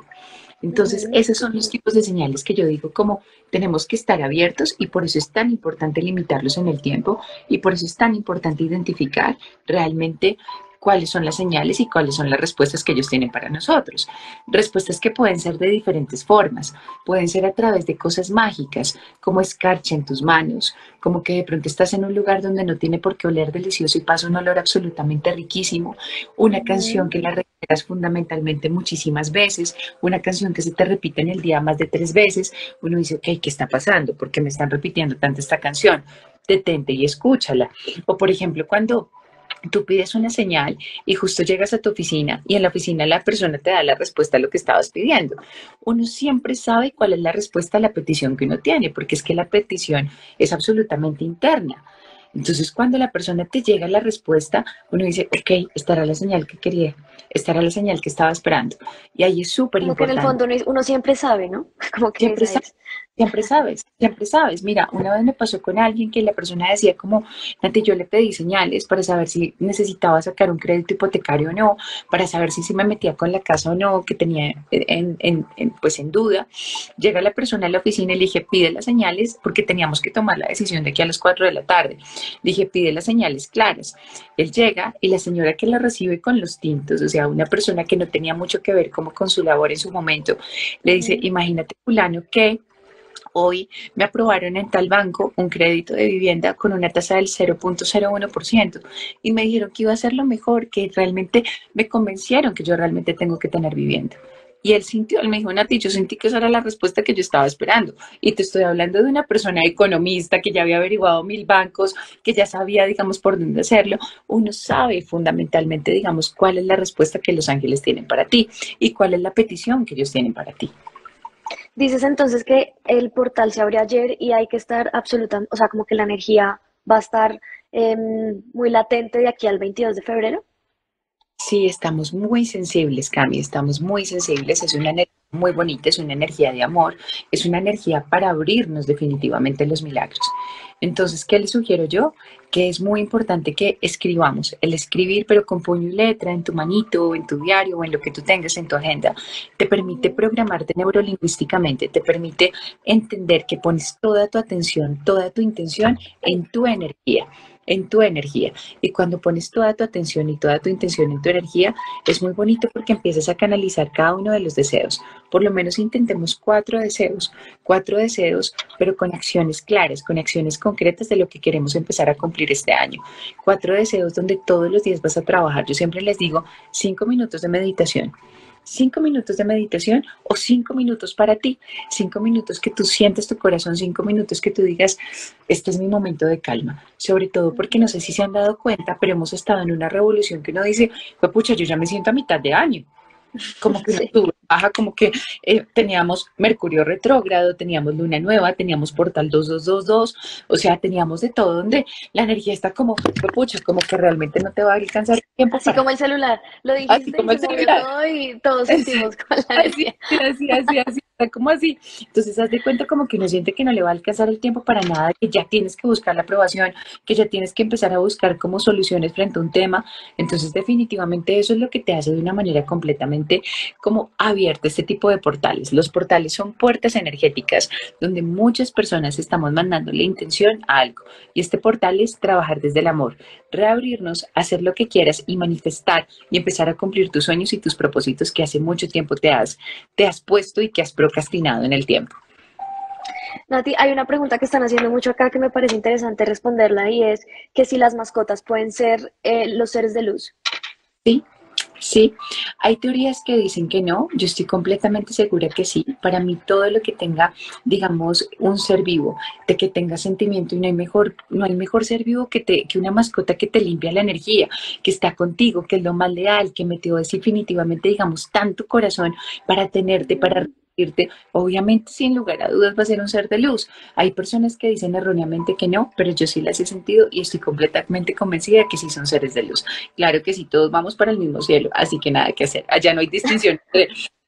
Entonces, esos son los tipos de señales que yo digo como tenemos que estar abiertos y por eso es tan importante limitarlos en el tiempo y por eso es tan importante identificar realmente cuáles son las señales y cuáles son las respuestas que ellos tienen para nosotros. Respuestas que pueden ser de diferentes formas, pueden ser a través de cosas mágicas, como escarcha en tus manos, como que de pronto estás en un lugar donde no tiene por qué oler delicioso y pasa un olor absolutamente riquísimo, una canción que la recuerdas fundamentalmente muchísimas veces, una canción que se te repite en el día más de tres veces, uno dice, ok, ¿qué está pasando? ¿Por qué me están repitiendo tanto esta canción? Detente y escúchala. O por ejemplo, cuando tú pides una señal y justo llegas a tu oficina y en la oficina la persona te da la respuesta a lo que estabas pidiendo. Uno siempre sabe cuál es la respuesta a la petición que uno tiene, porque es que la petición es absolutamente interna. Entonces, cuando la persona te llega la respuesta, uno dice, ok, estará la señal que quería, estará la señal que estaba esperando. Y ahí es súper importante. Como que en el fondo uno, siempre sabe, ¿no? [laughs] Como que siempre sabe. Siempre sabes, siempre sabes. Mira, una vez me pasó con alguien que la persona decía como, Nati, yo le pedí señales para saber si necesitaba sacar un crédito hipotecario o no, para saber si se me metía con la casa o no, que tenía en, en, pues en duda. Llega la persona a la oficina y le dije, pide las señales porque teníamos que tomar la decisión de que a las 4 de la tarde. Le dije, pide las señales claras. Él llega y la señora que la recibe con los tintos, o sea, una persona que no tenía mucho que ver como con su labor en su momento, le dice, imagínate fulano que hoy me aprobaron en tal banco un crédito de vivienda con una tasa del 0.01% y me dijeron que iba a ser lo mejor, que realmente me convencieron que yo realmente tengo que tener vivienda. Y él sintió, él me dijo, Nati, yo sentí que esa era la respuesta que yo estaba esperando. Y te estoy hablando de una persona economista que ya había averiguado mil bancos, que ya sabía, digamos, por dónde hacerlo. Uno sabe fundamentalmente, digamos, cuál es la respuesta que los ángeles tienen para ti y cuál es la petición que ellos tienen para ti. Dices entonces que el portal se abrió ayer y hay que estar absolutamente, o sea, como que la energía va a estar em, muy latente de aquí al 22 de febrero. Sí, estamos muy sensibles, Cami, estamos muy sensibles. Es una energía muy bonita, es una energía de amor, es una energía para abrirnos definitivamente los milagros. Entonces, ¿qué le sugiero yo? Que es muy importante que escribamos. El escribir, pero con puño y letra, en tu manito, en tu diario, o en lo que tú tengas en tu agenda, te permite programarte neurolingüísticamente, te permite entender que pones toda tu atención, toda tu intención en tu energía en tu energía. Y cuando pones toda tu atención y toda tu intención en tu energía, es muy bonito porque empiezas a canalizar cada uno de los deseos. Por lo menos intentemos cuatro deseos, cuatro deseos, pero con acciones claras, con acciones concretas de lo que queremos empezar a cumplir este año. Cuatro deseos donde todos los días vas a trabajar. Yo siempre les digo cinco minutos de meditación cinco minutos de meditación o cinco minutos para ti, cinco minutos que tú sientes tu corazón, cinco minutos que tú digas, este es mi momento de calma, sobre todo porque no sé si se han dado cuenta, pero hemos estado en una revolución que uno dice, pues pucha, yo ya me siento a mitad de año, como que sí. Baja, como que eh, teníamos Mercurio retrógrado, teníamos Luna nueva, teníamos Portal 2222, o sea, teníamos de todo donde la energía está como, pucha, como que realmente no te va a alcanzar tiempo. Así como el celular, lo dijiste así como el celular. y todos [laughs] sentimos con la energía. Así, así, así, así, [laughs] como así. Entonces, haz de cuenta como que uno siente que no le va a alcanzar el tiempo para nada, que ya tienes que buscar la aprobación, que ya tienes que empezar a buscar como soluciones frente a un tema. Entonces, definitivamente eso es lo que te hace de una manera completamente como abierta este tipo de portales. Los portales son puertas energéticas donde muchas personas estamos mandando la intención a algo. Y este portal es trabajar desde el amor, reabrirnos, hacer lo que quieras y manifestar y empezar a cumplir tus sueños y tus propósitos que hace mucho tiempo te has, te has puesto y que has procrastinado en el tiempo. Nati, hay una pregunta que están haciendo mucho acá que me parece interesante responderla y es que si las mascotas pueden ser eh, los seres de luz. Sí, Sí, hay teorías que dicen que no, yo estoy completamente segura que sí. Para mí todo lo que tenga, digamos, un ser vivo, de que tenga sentimiento y no hay mejor, no hay mejor ser vivo que, te, que una mascota que te limpia la energía, que está contigo, que es lo más leal, que metió definitivamente, digamos, tanto corazón para tenerte, para obviamente sin lugar a dudas va a ser un ser de luz. Hay personas que dicen erróneamente que no, pero yo sí las he sentido y estoy completamente convencida de que sí son seres de luz. Claro que sí, todos vamos para el mismo cielo, así que nada que hacer. Allá no hay distinción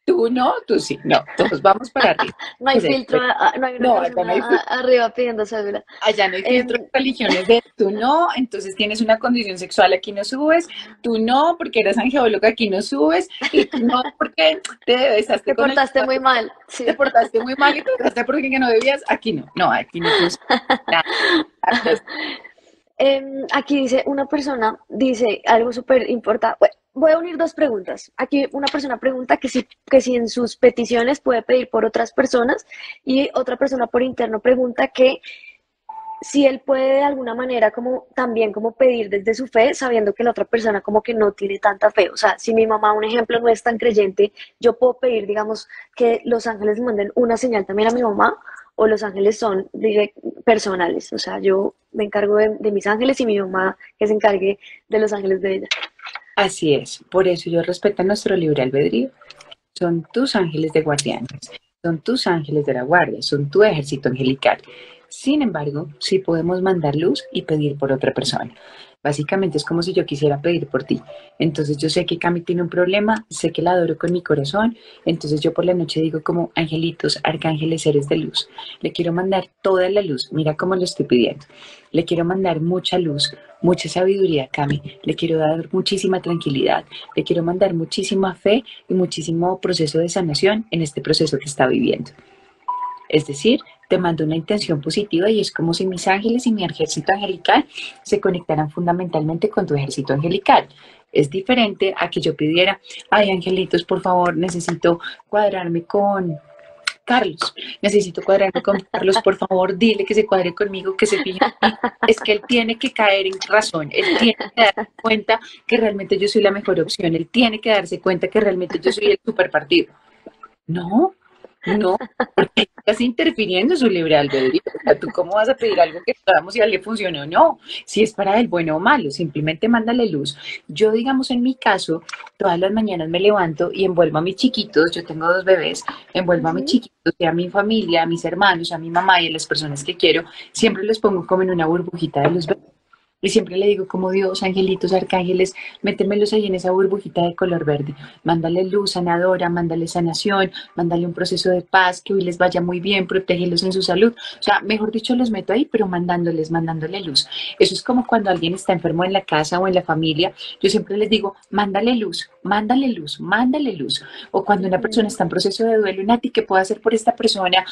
Tú no, tú sí, no, todos vamos para arriba. [laughs] no hay filtro, ah, no hay, no, no hay arriba pidiendo cédula. Allá no hay filtro em, religiones de tú no, entonces tienes una condición sexual, aquí no subes, tú no, porque eres angeóloga, aquí no subes, y tú no, porque te besaste Te portaste muy mal. Sí. Te portaste muy mal y te portaste porque no debías, aquí no, no, aquí no. [laughs] eh, aquí dice, una persona dice algo súper importante, bueno, voy a unir dos preguntas. Aquí una persona pregunta que si, que si en sus peticiones puede pedir por otras personas y otra persona por interno pregunta que si él puede de alguna manera como también como pedir desde su fe, sabiendo que la otra persona como que no tiene tanta fe. O sea, si mi mamá, un ejemplo, no es tan creyente, yo puedo pedir, digamos, que los ángeles manden una señal también a mi mamá o los ángeles son personales. O sea, yo me encargo de, mis ángeles y mi mamá que se encargue de los ángeles de ella. Así es, por eso yo respeto nuestro libre albedrío. Son tus ángeles de guardianes, son tus ángeles de la guardia, son tu ejército angelical. Sin embargo, sí podemos mandar luz y pedir por otra persona. Básicamente es como si yo quisiera pedir por ti. Entonces yo sé que Cami tiene un problema, sé que la adoro con mi corazón, entonces yo por la noche digo como angelitos, arcángeles, seres de luz. Le quiero mandar toda la luz, mira cómo lo estoy pidiendo. Le quiero mandar mucha luz, mucha sabiduría Cami, le quiero dar muchísima tranquilidad, le quiero mandar muchísima fe y muchísimo proceso de sanación en este proceso que está viviendo. Es decir, te mando una intención positiva y es como si mis ángeles y mi ejército angelical se conectaran fundamentalmente con tu ejército angelical. Es diferente a que yo pidiera, ay angelitos, por favor, necesito cuadrarme con Carlos, necesito cuadrarme con Carlos, por favor, dile que se cuadre conmigo, que se fije. Es que él tiene que caer en razón, él tiene que darse cuenta que realmente yo soy la mejor opción, él tiene que darse cuenta que realmente yo soy el super partido. No, no, porque estás interfiriendo en su libre albedrío. ¿Tú cómo vas a pedir algo que sabemos si a él le funciona o no? Si es para él bueno o malo, simplemente mándale luz. Yo, digamos, en mi caso, todas las mañanas me levanto y envuelvo a mis chiquitos, yo tengo dos bebés, envuelvo a mis chiquitos, a mi familia, a mis hermanos, a mi mamá y a las personas que quiero, siempre los pongo como en una burbujita de los bebés y siempre le digo como Dios, angelitos, arcángeles, métemelos ahí en esa burbujita de color verde. Mándale luz sanadora, mándale sanación, mándale un proceso de paz, que hoy les vaya muy bien, protégelos en su salud. O sea, mejor dicho, los meto ahí, pero mandándoles, mandándole luz. Eso es como cuando alguien está enfermo en la casa o en la familia. Yo siempre les digo, mándale luz, mándale luz, mándale luz. O cuando una persona está en proceso de duelo, Nati, ¿qué puedo hacer por esta persona?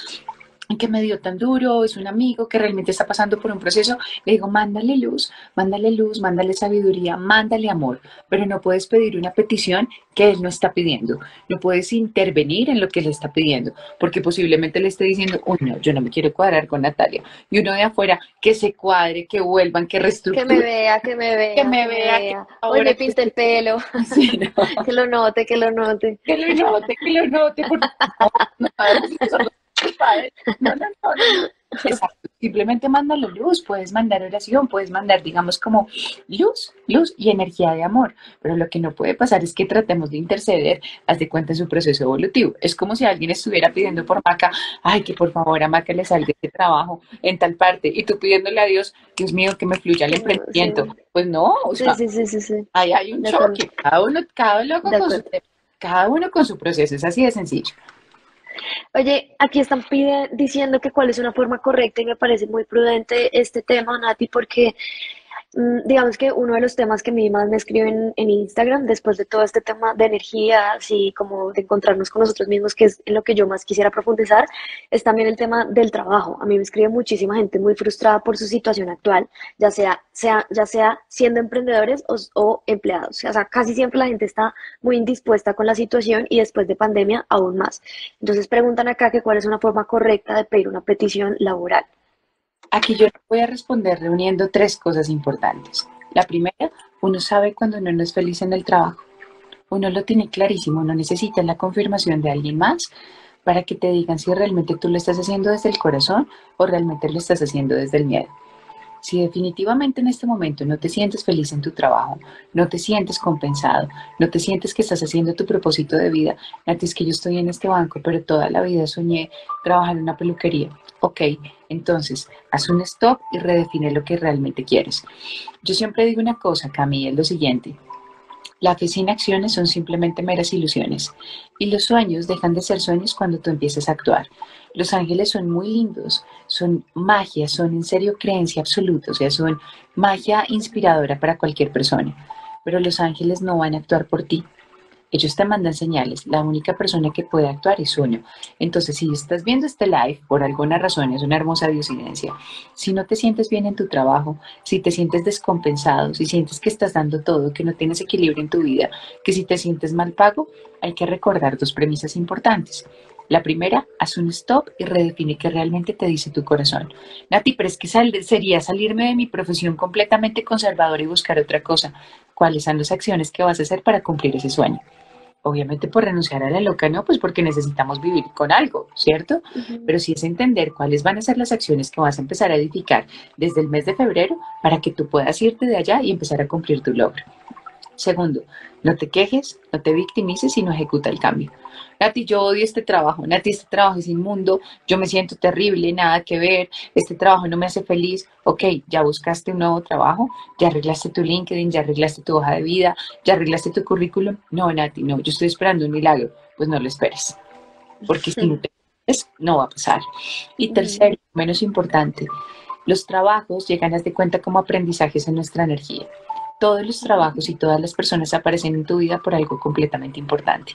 Que me dio tan duro, es un amigo que realmente está pasando por un proceso, le digo, mándale luz, mándale luz, mándale sabiduría, mándale amor, pero no puedes pedir una petición que él no está pidiendo, no puedes intervenir en lo que él está pidiendo, porque posiblemente le esté diciendo, uy, no, yo no me quiero cuadrar con Natalia, y uno de afuera, que se cuadre, que vuelvan, que reestructure. Que me vea, que me vea. Que me vea, que hoy me pinte el pelo. [laughs] [laughs] que lo note, que lo note. Que lo note, que lo note. [laughs] No, no, no, Exacto. Simplemente mándalo luz, puedes mandar oración, puedes mandar, digamos, como luz, luz y energía de amor. Pero lo que no puede pasar es que tratemos de interceder, haz de cuenta en su proceso evolutivo. Es como si alguien estuviera pidiendo por Maca, ay, que por favor a Maca le salga este trabajo en tal parte, y tú pidiéndole a Dios, Dios mío, que me fluya el emprendimiento. Pues no, o sea, sí, sí, sí, sí, ahí hay un choque. Cada uno, cada uno con su, cada uno con su proceso, es así de sencillo. Oye, aquí están pide, diciendo que cuál es una forma correcta y me parece muy prudente este tema, Nati, porque digamos que uno de los temas que a mí más me escriben en Instagram, después de todo este tema de energías y como de encontrarnos con nosotros mismos, que es en lo que yo más quisiera profundizar, es también el tema del trabajo. A mí me escribe muchísima gente muy frustrada por su situación actual, ya sea, sea, ya sea siendo emprendedores o, o empleados. O sea, casi siempre la gente está muy indispuesta con la situación y después de pandemia aún más. Entonces preguntan acá que cuál es una forma correcta de pedir una petición laboral. Aquí yo voy a responder reuniendo tres cosas importantes. La primera, uno sabe cuando uno no es feliz en el trabajo. Uno lo tiene clarísimo, no necesita la confirmación de alguien más para que te digan si realmente tú lo estás haciendo desde el corazón o realmente lo estás haciendo desde el miedo. Si definitivamente en este momento no te sientes feliz en tu trabajo, no te sientes compensado, no te sientes que estás haciendo tu propósito de vida, es que yo estoy en este banco, pero toda la vida soñé trabajar en una peluquería. Ok, entonces haz un stop y redefine lo que realmente quieres. Yo siempre digo una cosa, Cami, es lo siguiente. La fe sin acciones son simplemente meras ilusiones y los sueños dejan de ser sueños cuando tú empiezas a actuar. Los ángeles son muy lindos, son magia, son en serio creencia absoluta, o sea, son magia inspiradora para cualquier persona, pero los ángeles no van a actuar por ti, ellos te mandan señales. La única persona que puede actuar es uno. Entonces, si estás viendo este live, por alguna razón, es una hermosa diosidencia. Si no te sientes bien en tu trabajo, si te sientes descompensado, si sientes que estás dando todo, que no tienes equilibrio en tu vida, que si te sientes mal pago, hay que recordar dos premisas importantes. La primera, haz un stop y redefine qué realmente te dice tu corazón. Nati, pero es que sería salirme de mi profesión completamente conservadora y buscar otra cosa. ¿Cuáles son las acciones que vas a hacer para cumplir ese sueño? Obviamente por renunciar a la loca, no, pues porque necesitamos vivir con algo, ¿cierto? Pero sí es entender cuáles van a ser las acciones que vas a empezar a edificar desde el mes de febrero para que tú puedas irte de allá y empezar a cumplir tu logro. Segundo, no te quejes, no te victimices y no ejecuta el cambio. Nati, yo odio este trabajo, Nati, este trabajo es inmundo, yo me siento terrible, nada que ver, este trabajo no me hace feliz. Ok, ya buscaste un nuevo trabajo, ya arreglaste tu LinkedIn, ya arreglaste tu hoja de vida, ya arreglaste tu currículum. No, Nati, no, yo estoy esperando un milagro. Pues no lo esperes, porque si no te no va a pasar. Y tercero, menos importante, los trabajos llegan a de cuenta como aprendizajes en nuestra energía. Todos los trabajos y todas las personas aparecen en tu vida por algo completamente importante.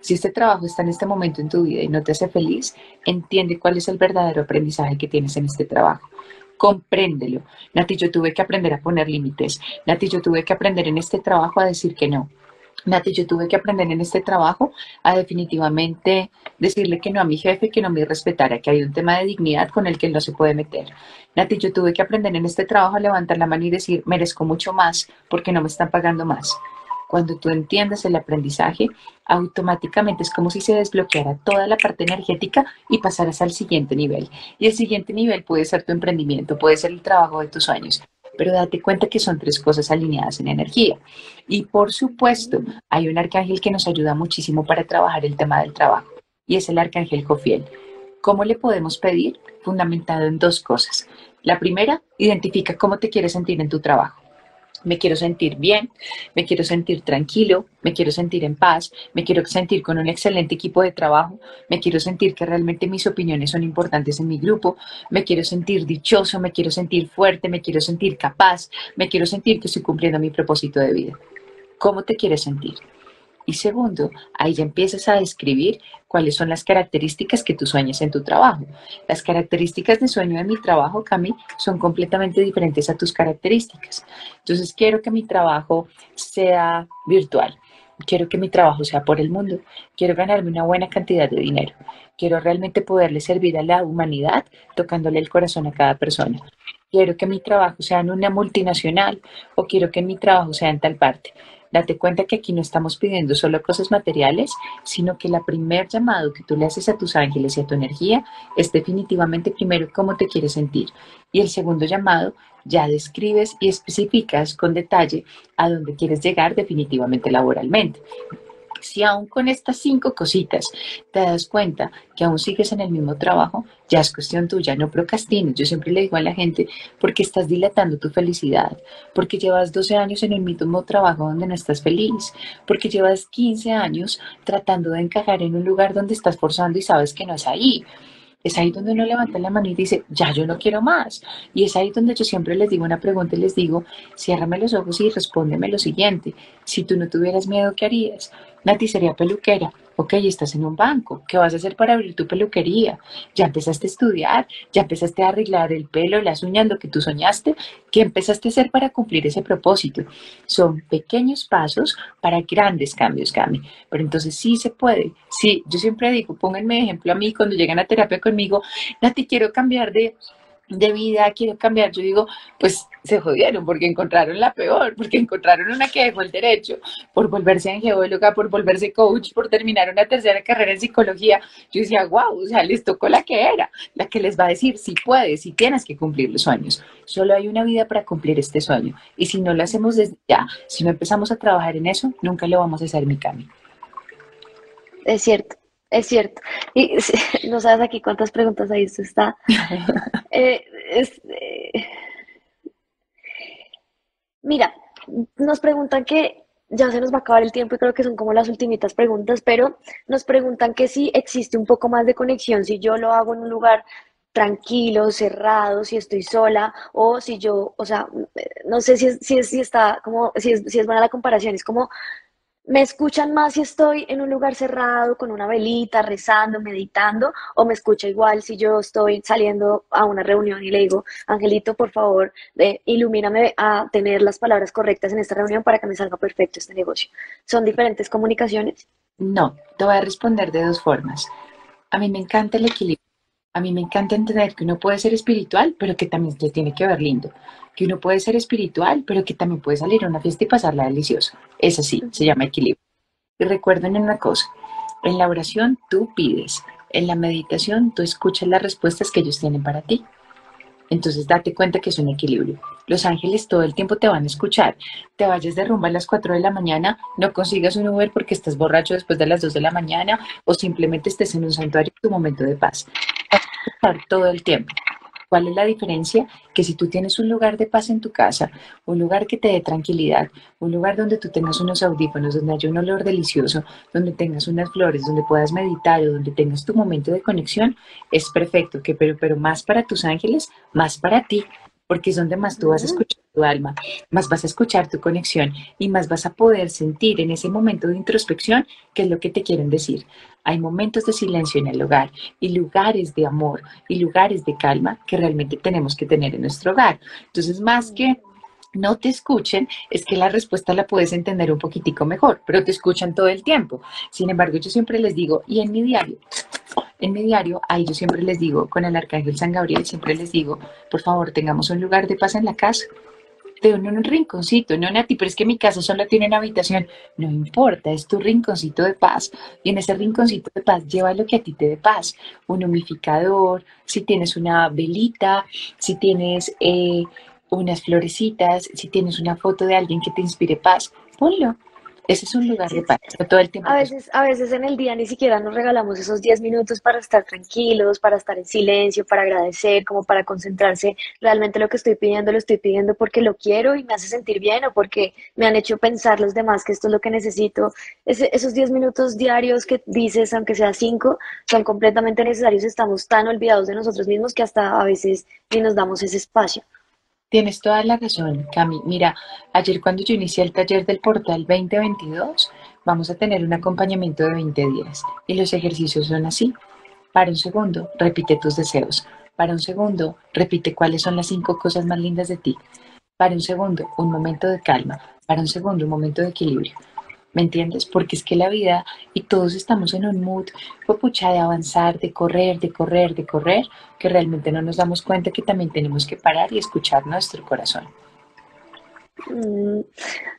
Si este trabajo está en este momento en tu vida y no te hace feliz, entiende cuál es el verdadero aprendizaje que tienes en este trabajo. Compréndelo. Nati, yo tuve que aprender a poner límites. Nati, yo tuve que aprender en este trabajo a decir que no. Nati, yo tuve que aprender en este trabajo a definitivamente decirle que no a mi jefe, que no me respetara, que hay un tema de dignidad con el que no se puede meter. Nati, yo tuve que aprender en este trabajo a levantar la mano y decir, merezco mucho más porque no me están pagando más. Cuando tú entiendes el aprendizaje, automáticamente es como si se desbloqueara toda la parte energética y pasaras al siguiente nivel. Y el siguiente nivel puede ser tu emprendimiento, puede ser el trabajo de tus sueños, pero date cuenta que son tres cosas alineadas en energía. Y por supuesto, hay un arcángel que nos ayuda muchísimo para trabajar el tema del trabajo, y es el arcángel Jofiel. ¿Cómo le podemos pedir? Fundamentado en dos cosas. La primera, identifica cómo te quieres sentir en tu trabajo me quiero sentir bien, me quiero sentir tranquilo, me quiero sentir en paz, me quiero sentir con un excelente equipo de trabajo, me quiero sentir que realmente mis opiniones son importantes en mi grupo, me quiero sentir dichoso, me quiero sentir fuerte, me quiero sentir capaz, me quiero sentir que estoy cumpliendo mi propósito de vida. ¿Cómo te quieres sentir? Y segundo, ahí ya empiezas a describir cuáles son las características que tú sueñas en tu trabajo. Las características de sueño de mi trabajo, Cami, son completamente diferentes a tus características. Entonces, quiero que mi trabajo sea virtual. Quiero que mi trabajo sea por el mundo. Quiero ganarme una buena cantidad de dinero. Quiero realmente poderle servir a la humanidad tocándole el corazón a cada persona. Quiero que mi trabajo sea en una multinacional o quiero que mi trabajo sea en tal parte. Date cuenta que aquí no estamos pidiendo solo cosas materiales, sino que la primer llamado que tú le haces a tus ángeles y a tu energía es definitivamente primero cómo te quieres sentir. Y el segundo llamado ya describes y especificas con detalle a dónde quieres llegar definitivamente laboralmente. Si aún con estas cinco cositas te das cuenta que aún sigues en el mismo trabajo, ya es cuestión tuya, no procrastines. Yo siempre le digo a la gente, porque estás dilatando tu felicidad, porque llevas 12 años en el mismo trabajo donde no estás feliz, porque llevas 15 años tratando de encajar en un lugar donde estás forzando y sabes que no es ahí. Es ahí donde uno levanta la mano y dice, ya yo no quiero más. Y es ahí donde yo siempre les digo una pregunta y les digo, ciérrame los ojos y respóndeme lo siguiente. Si tú no tuvieras miedo, ¿qué harías? Nati sería peluquera. Ok, estás en un banco. ¿Qué vas a hacer para abrir tu peluquería? Ya empezaste a estudiar, ya empezaste a arreglar el pelo, las uñas, lo que tú soñaste. ¿Qué empezaste a hacer para cumplir ese propósito? Son pequeños pasos para grandes cambios, Cami. Pero entonces sí se puede. Sí, yo siempre digo, pónganme ejemplo a mí cuando llegan a terapia conmigo. Nati, quiero cambiar de de vida, quiero cambiar. Yo digo, pues se jodieron porque encontraron la peor, porque encontraron una que dejó el derecho por volverse angeóloga, por volverse coach, por terminar una tercera carrera en psicología. Yo decía, wow, o sea, les tocó la que era, la que les va a decir si puedes, si tienes que cumplir los sueños. Solo hay una vida para cumplir este sueño. Y si no lo hacemos desde ya, si no empezamos a trabajar en eso, nunca lo vamos a hacer mi camino. Es cierto. Es cierto. Y [laughs] no sabes aquí cuántas preguntas ahí esto está. [laughs] Eh, eh, mira, nos preguntan que ya se nos va a acabar el tiempo y creo que son como las ultimitas preguntas, pero nos preguntan que si existe un poco más de conexión, si yo lo hago en un lugar tranquilo, cerrado, si estoy sola o si yo, o sea, no sé si, si, si está como, si es, si es buena la comparación, es como ¿Me escuchan más si estoy en un lugar cerrado, con una velita, rezando, meditando? ¿O me escucha igual si yo estoy saliendo a una reunión y le digo, Angelito, por favor, ilumíname a tener las palabras correctas en esta reunión para que me salga perfecto este negocio? ¿Son diferentes comunicaciones? No, te voy a responder de dos formas. A mí me encanta el equilibrio. A mí me encanta entender que uno puede ser espiritual, pero que también se tiene que ver lindo que uno puede ser espiritual, pero que también puede salir a una fiesta y pasarla delicioso. Es así, se llama equilibrio. Y recuerden una cosa, en la oración tú pides, en la meditación tú escuchas las respuestas que ellos tienen para ti. Entonces date cuenta que es un equilibrio. Los ángeles todo el tiempo te van a escuchar. Te vayas de rumba a las 4 de la mañana, no consigas un Uber porque estás borracho después de las 2 de la mañana o simplemente estés en un santuario en tu momento de paz. Todo el tiempo. ¿Cuál es la diferencia? Que si tú tienes un lugar de paz en tu casa, un lugar que te dé tranquilidad, un lugar donde tú tengas unos audífonos, donde haya un olor delicioso, donde tengas unas flores, donde puedas meditar o donde tengas tu momento de conexión, es perfecto, que pero, pero más para tus ángeles, más para ti, porque es donde más tú vas a escuchar tu alma, más vas a escuchar tu conexión y más vas a poder sentir en ese momento de introspección qué es lo que te quieren decir. Hay momentos de silencio en el hogar y lugares de amor y lugares de calma que realmente tenemos que tener en nuestro hogar. Entonces, más que no te escuchen, es que la respuesta la puedes entender un poquitico mejor, pero te escuchan todo el tiempo. Sin embargo, yo siempre les digo, y en mi diario, en mi diario, ahí yo siempre les digo, con el arcángel San Gabriel, siempre les digo, por favor, tengamos un lugar de paz en la casa. De un, un rinconcito, no Nati, pero es que mi casa solo tiene una habitación. No importa, es tu rinconcito de paz. Y en ese rinconcito de paz lleva lo que a ti te dé paz. Un humificador, si tienes una velita, si tienes eh, unas florecitas, si tienes una foto de alguien que te inspire paz, ponlo. Ese es un lugar de paz, todo el tiempo. A veces, a veces en el día ni siquiera nos regalamos esos 10 minutos para estar tranquilos, para estar en silencio, para agradecer, como para concentrarse. Realmente lo que estoy pidiendo lo estoy pidiendo porque lo quiero y me hace sentir bien o porque me han hecho pensar los demás que esto es lo que necesito. esos 10 minutos diarios que dices, aunque sea 5, son completamente necesarios. Estamos tan olvidados de nosotros mismos que hasta a veces ni nos damos ese espacio. Tienes toda la razón, Cami. Mira, ayer cuando yo inicié el taller del portal 2022, vamos a tener un acompañamiento de 20 días y los ejercicios son así. Para un segundo, repite tus deseos. Para un segundo, repite cuáles son las cinco cosas más lindas de ti. Para un segundo, un momento de calma. Para un segundo, un momento de equilibrio. ¿Me entiendes? Porque es que la vida y todos estamos en un mood, pucha, de avanzar, de correr, de correr, de correr, que realmente no nos damos cuenta que también tenemos que parar y escuchar nuestro corazón. Mm,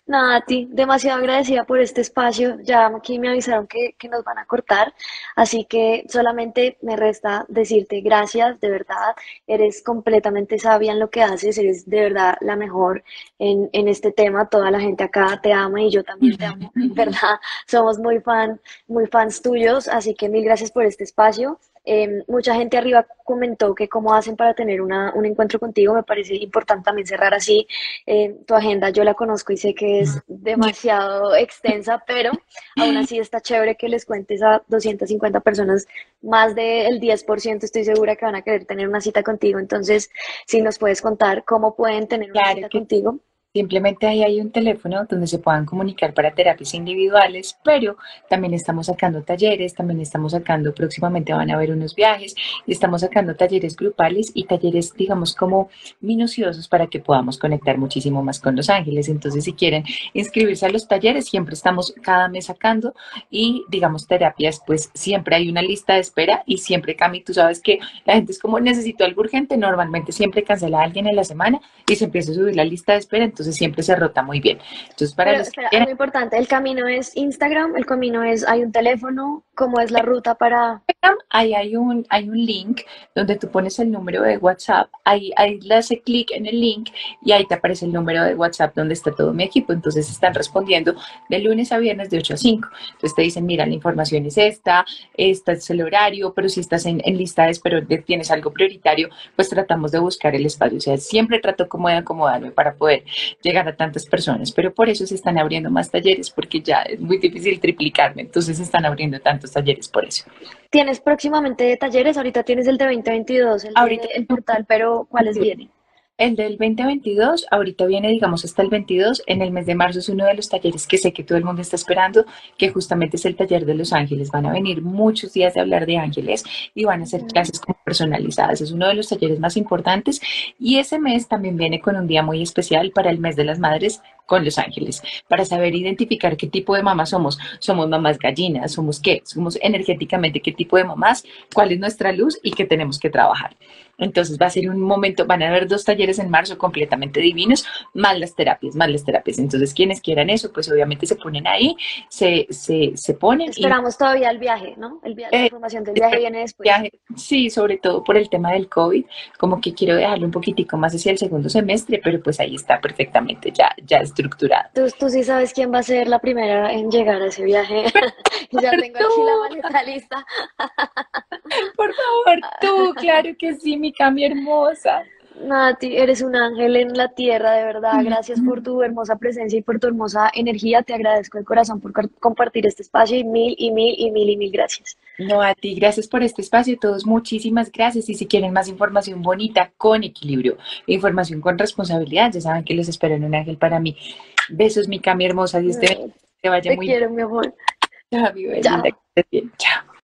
nada, a ti, demasiado agradecida por este espacio. Ya aquí me avisaron que, que, nos van a cortar, así que solamente me resta decirte gracias, de verdad. Eres completamente sabia en lo que haces, eres de verdad la mejor en, en este tema. Toda la gente acá te ama y yo también te amo, en [laughs] verdad. Somos muy fan, muy fans tuyos, así que mil gracias por este espacio. Em, mucha gente arriba comentó que cómo hacen para tener una, un encuentro contigo. Me parece importante también cerrar así em, tu agenda. Yo la conozco y sé que es demasiado extensa, pero aún así [laughs] está chévere que les cuentes a 250 personas, más del 10% estoy segura que van a querer tener una cita contigo. Entonces, si nos puedes contar cómo pueden tener una cita contigo. Simplemente ahí hay un teléfono donde se puedan comunicar para terapias individuales, pero también estamos sacando talleres, también estamos sacando, próximamente van a haber unos viajes estamos sacando talleres grupales y talleres, digamos, como minuciosos para que podamos conectar muchísimo más con los ángeles. Entonces, si quieren inscribirse a los talleres, siempre estamos cada mes sacando y, digamos, terapias, pues siempre hay una lista de espera y siempre, Cami, tú sabes que la gente es como necesito algo urgente, normalmente siempre cancela a alguien en la semana y se empieza a subir la lista de espera, entonces siempre se rota muy bien. Entonces, para Pero, espera, es muy importante, el camino es Instagram, el camino es, hay un teléfono, ¿cómo es la ruta para...? Ahí hay un, hay un link donde tú pones el número de WhatsApp, ahí, ahí le hace clic en el link y ahí te aparece el número de WhatsApp donde está todo mi equipo, entonces están respondiendo de lunes a viernes de 8 a 5. Entonces te dicen, mira, la información es esta, este es el horario, pero si estás en, en lista de tienes algo prioritario, pues tratamos de buscar el espacio. O sea, siempre trato como de acomodarme para poder llegar a tantas personas, pero por eso se están abriendo más talleres, porque ya es muy difícil triplicarme, entonces se están abriendo tantos talleres por eso. ¿Tienes próximamente talleres? Ahorita tienes el de 2022, el, Ahorita, el portal, pero ¿cuáles vienen? El del 2022, ahorita viene, digamos, hasta el 22. En el mes de marzo es uno de los talleres que sé que todo el mundo está esperando, que justamente es el taller de los ángeles. Van a venir muchos días de hablar de ángeles y van a ser clases como personalizadas. Es uno de los talleres más importantes. Y ese mes también viene con un día muy especial para el mes de las madres, con los ángeles para saber identificar qué tipo de mamá somos. Somos mamás gallinas, somos qué, somos energéticamente qué tipo de mamás, cuál es nuestra luz y qué tenemos que trabajar. Entonces va a ser un momento, van a haber dos talleres en marzo completamente divinos, más las terapias, más las terapias. Entonces quienes quieran eso, pues obviamente se ponen ahí, se, se, se ponen. Esperamos todavía el viaje, ¿no? El viaje, la eh, información del viaje viene después. Viaje, sí, sobre todo por el tema del COVID, como que quiero dejarlo un poquitico más hacia el segundo semestre, pero pues ahí está perfectamente ya, ya estructurado. Tú, tú sí sabes quién va a ser la primera en llegar a ese viaje. [laughs] ya tengo aquí la maleta [laughs] lista. por favor, tú, claro que sí, mi Cami hermosa. Nati, eres un ángel en la tierra, de verdad. Gracias por tu hermosa presencia y por tu hermosa energía. Te agradezco de corazón por compartir este espacio y mil y mil y mil y mil gracias. No, a ti, gracias por este espacio. Todos, muchísimas gracias. Y si quieren más información bonita, con equilibrio, información con responsabilidad, ya saben que les espero en un ángel para mí. Besos, mi Cami hermosa. Dios te, te vaya te quiero, mi amor. [laughs] Chao, mi Chao. Chao.